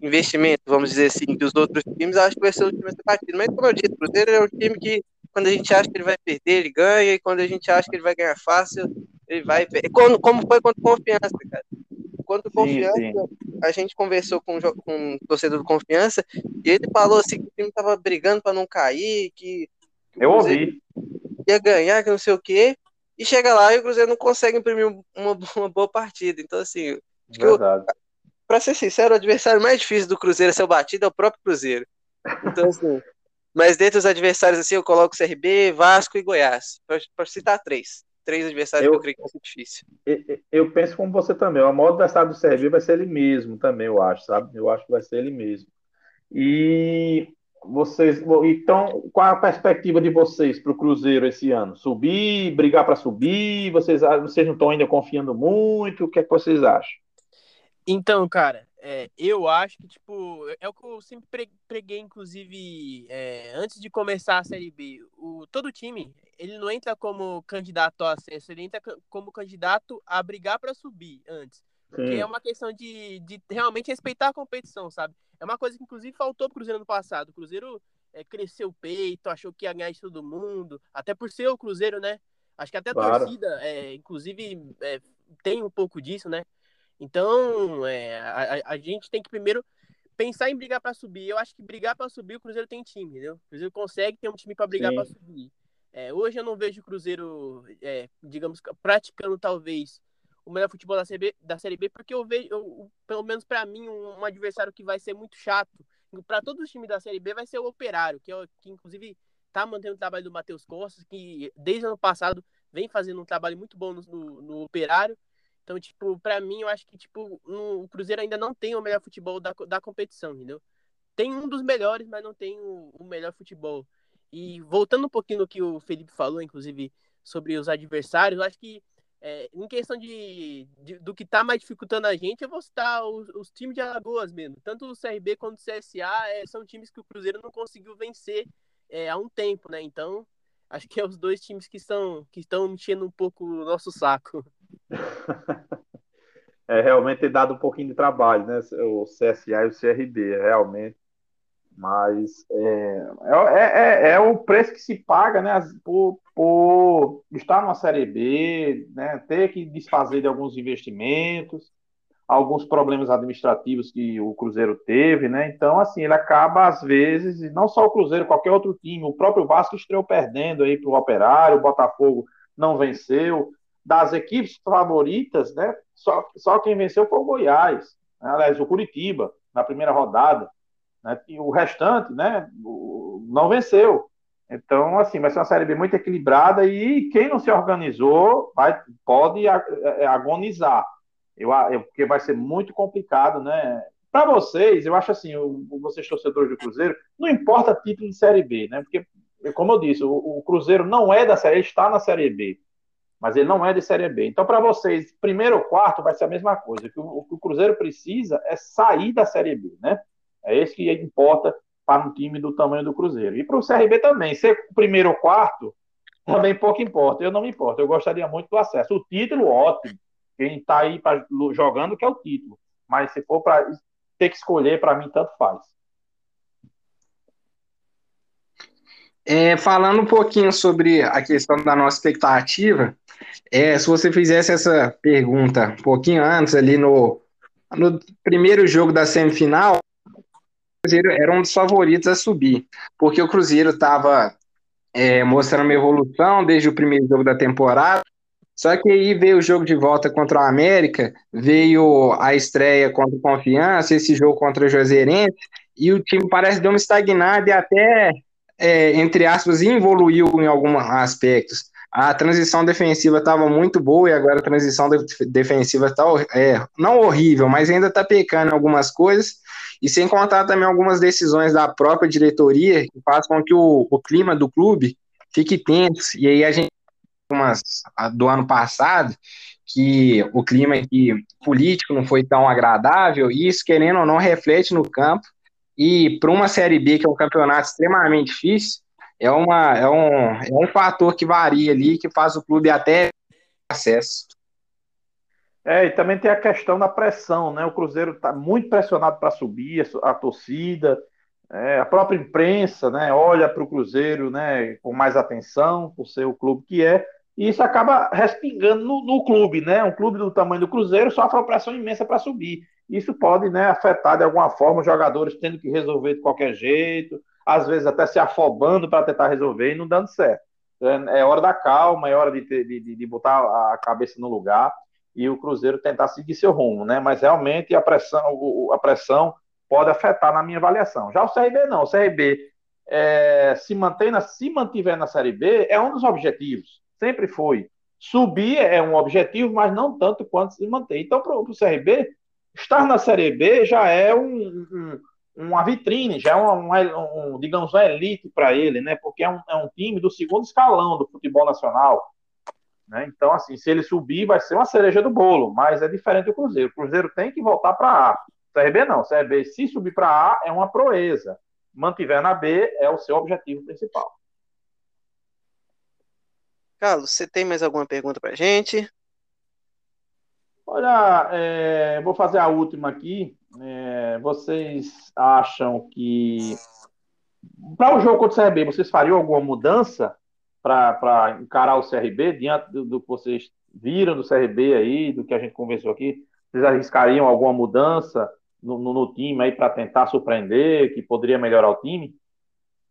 investimento, vamos dizer assim, que os outros times, acho que vai ser o time a ser batido. Mas, como eu disse, o Cruzeiro é um time que quando a gente acha que ele vai perder, ele ganha, e quando a gente acha que ele vai ganhar fácil, ele vai. Como, como foi contra Confiança, cara. Contra Confiança, sim, sim. A gente conversou com, com o torcedor do Confiança, e ele falou assim que o time tava brigando para não cair, que, que Eu ouvi. ia ganhar, que não sei o quê, e chega lá e o Cruzeiro não consegue imprimir uma, uma boa partida. Então, assim, para ser sincero, o adversário mais difícil do Cruzeiro a ser batido é o próprio Cruzeiro. Então, assim, mas dentre os adversários, assim, eu coloco CRB, Vasco e Goiás. Para citar três. Três adversários eu, que eu creio que vai ser difícil. Eu, eu penso como você também. O maior adversário do CRB vai ser ele mesmo também, eu acho, sabe? Eu acho que vai ser ele mesmo. E vocês. Então, qual a perspectiva de vocês para o Cruzeiro esse ano? Subir, brigar para subir? Vocês, vocês não estão ainda confiando muito? O que é que vocês acham? Então, cara, é, eu acho que, tipo, é o que eu sempre preguei, inclusive, é, antes de começar a Série B. O, todo time, ele não entra como candidato ao acesso, ele entra como candidato a brigar para subir antes. Porque é uma questão de, de realmente respeitar a competição, sabe? É uma coisa que, inclusive, faltou pro Cruzeiro no passado. O Cruzeiro é, cresceu o peito, achou que ia ganhar de todo mundo, até por ser o Cruzeiro, né? Acho que até a claro. torcida, é, inclusive, é, tem um pouco disso, né? Então, é, a, a, gente tem que primeiro pensar em brigar para subir. Eu acho que brigar para subir, o Cruzeiro tem time, entendeu? O Cruzeiro consegue ter um time para brigar para subir. É, hoje eu não vejo o Cruzeiro, é, digamos, praticando talvez o melhor futebol da Série B, da série B porque eu vejo, eu, pelo menos para mim, um, um, adversário que vai ser muito chato. Para todos os times da Série B vai ser o Operário, que, é, que inclusive está mantendo o trabalho do Matheus Costas, que desde ano passado vem fazendo um trabalho muito bom no, no, no Operário. Então, tipo, para mim, eu acho que, tipo, o Cruzeiro ainda não tem o melhor futebol da, da competição, entendeu? Tem um dos melhores, mas não tem o, o melhor futebol. E voltando um pouquinho no que o Felipe falou, inclusive, sobre os adversários, eu acho que é, em questão de, de, do que tá mais dificultando a gente, eu vou citar os, os times de Alagoas mesmo. Tanto o CRB quanto o CSA é, são times que o Cruzeiro não conseguiu vencer é, há um tempo, né? Então, acho que é os dois times que estão, que estão mexendo um pouco o nosso saco. É realmente ter dado um pouquinho de trabalho, né? O CSA e o CRB, realmente. Mas é, é, é, é, o preço que se paga, né? Por, por estar numa Série B, né? Ter que desfazer de alguns investimentos, alguns problemas administrativos que o Cruzeiro teve, né? Então, assim, ele acaba, às vezes, e não só o Cruzeiro, qualquer outro time, o próprio Vasco estreou perdendo aí para o Operário, o Botafogo não venceu das equipes favoritas, né? Só, só quem venceu foi o Goiás, né? aliás, o Curitiba, na primeira rodada. Né? E o restante, né? Não venceu. Então, assim, vai ser uma Série B muito equilibrada e quem não se organizou vai, pode é, agonizar. Eu, eu, porque vai ser muito complicado, né? Para vocês, eu acho assim, o, vocês torcedores do Cruzeiro, não importa título de Série B, né? Porque, como eu disse, o, o Cruzeiro não é da Série, está na Série B mas ele não é de Série B. Então, para vocês, primeiro ou quarto vai ser a mesma coisa. O que o, o Cruzeiro precisa é sair da Série B, né? É isso que importa para um time do tamanho do Cruzeiro. E para o CRB também, ser primeiro ou quarto, também pouco importa. Eu não me importo, eu gostaria muito do acesso. O título, ótimo. Quem está aí pra, jogando que é o título. Mas se for para ter que escolher, para mim, tanto faz. É, falando um pouquinho sobre a questão da nossa expectativa, é, se você fizesse essa pergunta um pouquinho antes, ali no, no primeiro jogo da semifinal, o Cruzeiro era um dos favoritos a subir, porque o Cruzeiro estava é, mostrando uma evolução desde o primeiro jogo da temporada, só que aí veio o jogo de volta contra o América, veio a estreia contra o Confiança, esse jogo contra o Juazeirense, e o time parece dar uma estagnada e até, é, entre aspas, evoluiu em alguns aspectos. A transição defensiva estava muito boa e agora a transição defensiva está é, não horrível, mas ainda está pecando em algumas coisas. E sem contar também algumas decisões da própria diretoria que fazem com que o, o clima do clube fique tenso. E aí a gente umas do ano passado, que o clima aqui político não foi tão agradável, e isso, querendo ou não, reflete no campo. E para uma Série B, que é um campeonato extremamente difícil, é, uma, é, um, é um fator que varia ali, que faz o clube até acesso. É, e também tem a questão da pressão, né? O Cruzeiro está muito pressionado para subir, a, torcida, é, a própria imprensa, né? Olha para o Cruzeiro, né? Com mais atenção, por ser o clube que é, e isso acaba respingando no, no, clube, né? Um clube do tamanho do Cruzeiro sofre uma pressão imensa para subir. Isso pode né, afetar de alguma forma os jogadores tendo que resolver de qualquer jeito, às vezes até se afobando para tentar resolver e não dando certo. É, é hora da calma, é hora de, ter, de, de, botar a cabeça no lugar e o Cruzeiro tentar seguir seu rumo, né? Mas realmente a pressão, a pressão pode afetar na minha avaliação. Já o CRB não, o CRB é, se mantém na, se mantiver na Série B é um dos objetivos sempre foi. Subir é um objetivo, mas não tanto quanto se manter. Então, para o CRB, estar na Série B já é um, um, uma vitrine, já é um, um digamos, uma elite para ele, né? Porque é um, é um time do segundo escalão do futebol nacional. Né? Então, assim, se ele subir, vai ser uma cereja do bolo, mas é diferente do Cruzeiro. O Cruzeiro tem que voltar para A. CRB não. CRB, se subir para A, é uma proeza. Mantiver na B, é o seu objetivo principal. Carlos, você tem mais alguma pergunta para a gente? Olha, é, vou fazer a última aqui. É, vocês acham que para o jogo contra o CRB, vocês fariam alguma mudança para encarar o CRB diante do, do, que vocês viram do CRB aí, do que a gente conversou aqui? Vocês arriscariam alguma mudança no, no, no time aí para tentar surpreender, que poderia melhorar o time?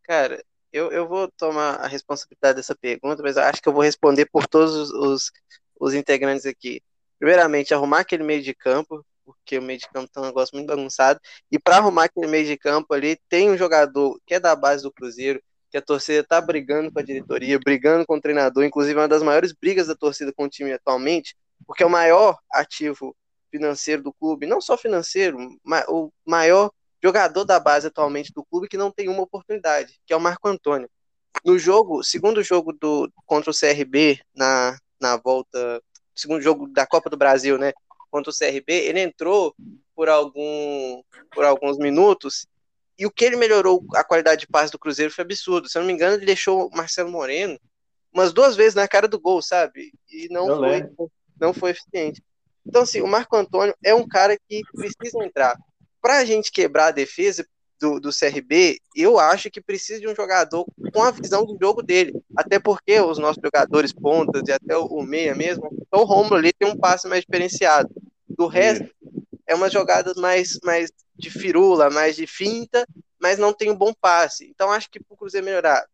Cara, eu, eu vou tomar a responsabilidade dessa pergunta, mas acho que eu vou responder por todos os, os, os integrantes aqui. Primeiramente, arrumar aquele meio de campo, porque o meio de campo tá um negócio muito bagunçado. E para arrumar aquele meio de campo ali, tem um jogador que é da base do Cruzeiro, que a torcida tá brigando com a diretoria, brigando com o treinador, inclusive uma das maiores brigas da torcida com o time atualmente, porque é o maior ativo financeiro do clube, não só financeiro, o maior jogador da base atualmente do clube que não tem uma oportunidade, que é o Marco Antônio. No jogo, segundo jogo do contra o CRB na, na volta, segundo jogo da Copa do Brasil, né, contra o CRB, ele entrou por algum por alguns minutos e o que ele melhorou a qualidade de passe do Cruzeiro foi absurdo. Se eu não me engano, ele deixou o Marcelo Moreno umas duas vezes na cara do gol, sabe? E não eu foi não foi eficiente. Então assim, o Marco Antônio é um cara que precisa entrar para a gente quebrar a defesa do, do CRB, eu acho que precisa de um jogador com a visão do jogo dele. Até porque os nossos jogadores pontas e até o, meia mesmo, o Romulo ali tem um passe mais diferenciado. Do resto, é uma jogada mais, mais de firula, mais de finta, mas não tem um bom passe. Então acho que para o Cruzeiro melhorar,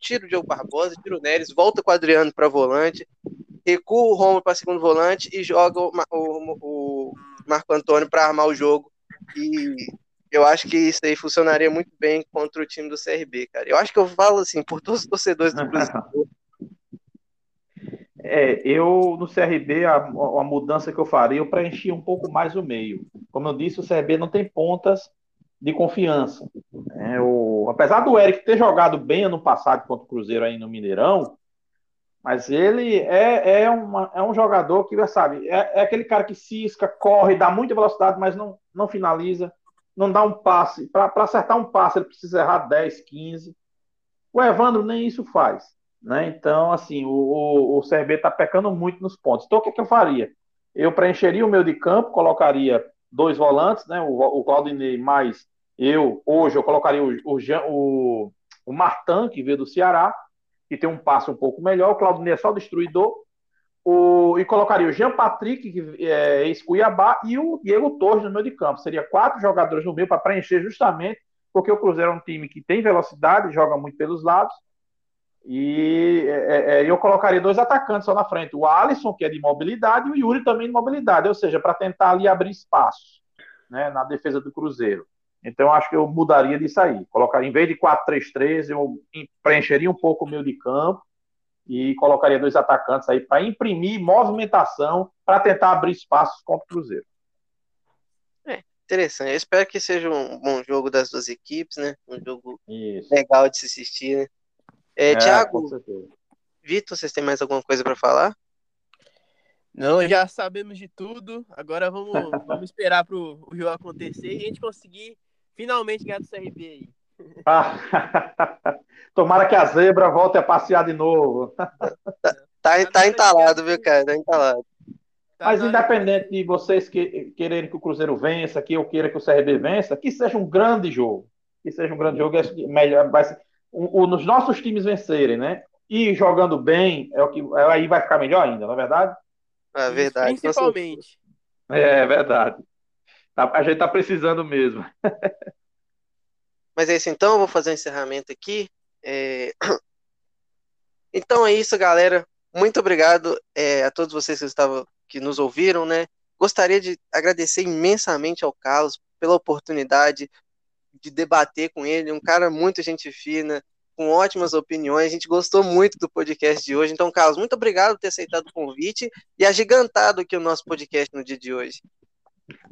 tira o Diogo Barbosa, tira o Neres, volta com o Adriano para volante, recua o Romulo para segundo volante e joga o, o, o Marco Antônio para armar o jogo e eu acho que isso aí funcionaria muito bem contra o time do CRB, cara. Eu acho que eu falo assim, por todos os torcedores do Brasil. É, eu no CRB, a, a mudança que eu faria, eu preenchi um pouco mais o meio. Como eu disse, o CRB não tem pontas de confiança. É, o, apesar do Eric ter jogado bem ano passado contra o Cruzeiro aí no Mineirão, mas ele é, é, uma, é um jogador que, sabe, é, é, aquele cara que cisca, corre, dá muita velocidade, mas não, não finaliza, não dá um passe. Para acertar um passe, ele precisa errar 10, 15. O Evandro nem isso faz. Né? Então, assim, o, o, o CRB está pecando muito nos pontos. Então, o que, é que eu faria? Eu preencheria o meio de campo, colocaria dois volantes, né? o, o Claudinei mais eu, hoje, eu colocaria o, o, o o Martan, que veio do Ceará, que tem um passe um pouco melhor, o Claudinei é só destruidor, o, e colocaria o Jean Patrick, que é ex-Cuiabá, e o Diego Torres no meio de campo. Seria quatro jogadores no meio para preencher justamente, porque o Cruzeiro é um time que tem velocidade, joga muito pelos lados, e é, é, é eu colocaria dois atacantes só na frente, o Alisson, que é de mobilidade, e o Yuri também de mobilidade, ou seja, para tentar ali abrir espaço né, na defesa do Cruzeiro. Então, acho que eu mudaria disso aí. Colocaria, em vez de 4-3-3, eu preencheria um pouco o meio de campo e colocaria dois atacantes aí para imprimir movimentação para tentar abrir espaços contra o Cruzeiro. É, interessante. Eu espero que seja um bom jogo das duas equipes, né? Um jogo Isso. legal de se assistir, né? É, é Tiago, Vitor, vocês têm mais alguma coisa para falar? Não, já sabemos de tudo. Agora vamos, vamos esperar para o jogo acontecer e a gente conseguir finalmente ganhar do CRB aí. Ah, tomara que a zebra volte a passear de novo. Tá, tá, tá entalado, viu, cara? Tá entalado. Tá Mas independente de vocês que, quererem que o Cruzeiro vença, que eu queira que o CRB vença, que seja um grande jogo. Que seja um grande jogo, é melhor, vai ser, o, o, nos nossos times vencerem, né? E jogando bem, é o que é, aí vai ficar melhor ainda, não é verdade? É verdade. Principalmente. É, verdade. Tá, a gente tá precisando mesmo. Mas é isso então, vou fazer o um encerramento aqui. É... Então é isso, galera. Muito obrigado é, a todos vocês que estavam que nos ouviram, né? Gostaria de agradecer imensamente ao Carlos pela oportunidade de debater com ele, um cara muito gente fina, com ótimas opiniões. A gente gostou muito do podcast de hoje. Então, Carlos, muito obrigado por ter aceitado o convite e agigantado aqui o nosso podcast no dia de hoje.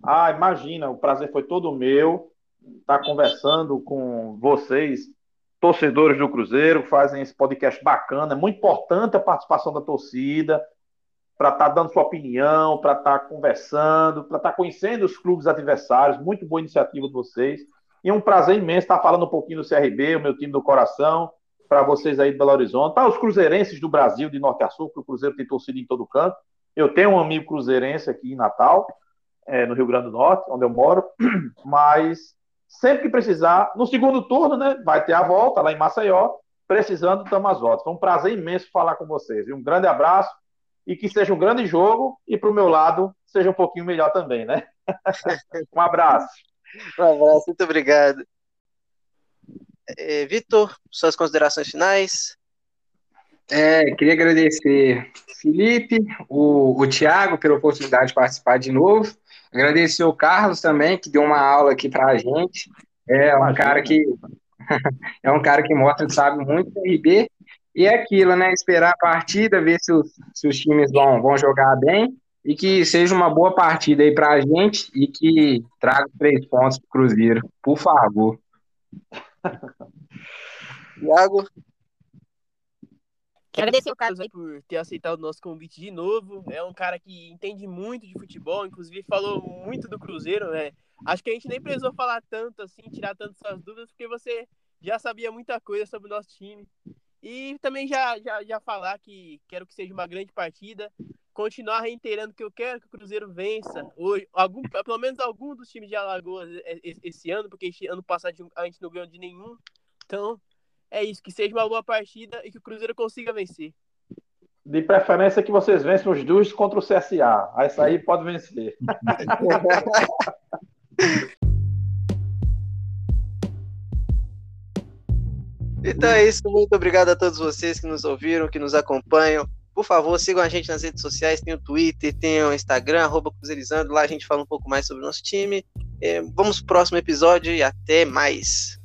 Ah, imagina, o prazer foi todo meu estar conversando com vocês, torcedores do Cruzeiro, fazem esse podcast bacana. É muito importante a participação da torcida para estar tá dando sua opinião, para estar tá conversando, para estar tá conhecendo os clubes adversários. Muito boa iniciativa de vocês. E é um prazer imenso estar falando um pouquinho do CRB, o meu time do coração, para vocês aí de Belo Horizonte, para os cruzeirenses do Brasil, de Norte a Sul, que o Cruzeiro tem torcido em todo canto. Eu tenho um amigo cruzeirense aqui em Natal, é, no Rio Grande do Norte, onde eu moro, mas sempre que precisar, no segundo turno, né, vai ter a volta lá em Maceió, precisando, estamos às voltas. Foi um prazer imenso falar com vocês. E um grande abraço e que seja um grande jogo e para o meu lado seja um pouquinho melhor também, né? um abraço. Um abraço, muito obrigado. É, Vitor, suas considerações finais? É, queria agradecer Felipe, o, o Tiago pela oportunidade de participar de novo. Agradecer o Carlos também, que deu uma aula aqui para a gente. É um cara que é um cara que mostra que sabe muito do RB. E é aquilo, né? Esperar a partida, ver se os, se os times vão, vão jogar bem e que seja uma boa partida aí para a gente e que traga três pontos para o Cruzeiro, por favor. Iago? Agradecer o Carlos aí por ter aceitado o nosso convite de novo. É um cara que entende muito de futebol, inclusive falou muito do Cruzeiro, né? Acho que a gente nem precisou falar tanto assim, tirar tantas suas dúvidas, porque você já sabia muita coisa sobre o nosso time. E também já, já, já falar que quero que seja uma grande partida continuar reiterando que eu quero que o Cruzeiro vença, hoje, algum, pelo menos algum dos times de Alagoas esse ano, porque ano passado a gente não ganhou de nenhum. Então, é isso, que seja uma boa partida e que o Cruzeiro consiga vencer. De preferência que vocês vençam os dois contra o CSA. Aí pode vencer. então é isso, muito obrigado a todos vocês que nos ouviram, que nos acompanham. Por favor, sigam a gente nas redes sociais, tem o Twitter, tem o Instagram, arroba Cruzeirizando, lá a gente fala um pouco mais sobre o nosso time. É, vamos pro próximo episódio e até mais.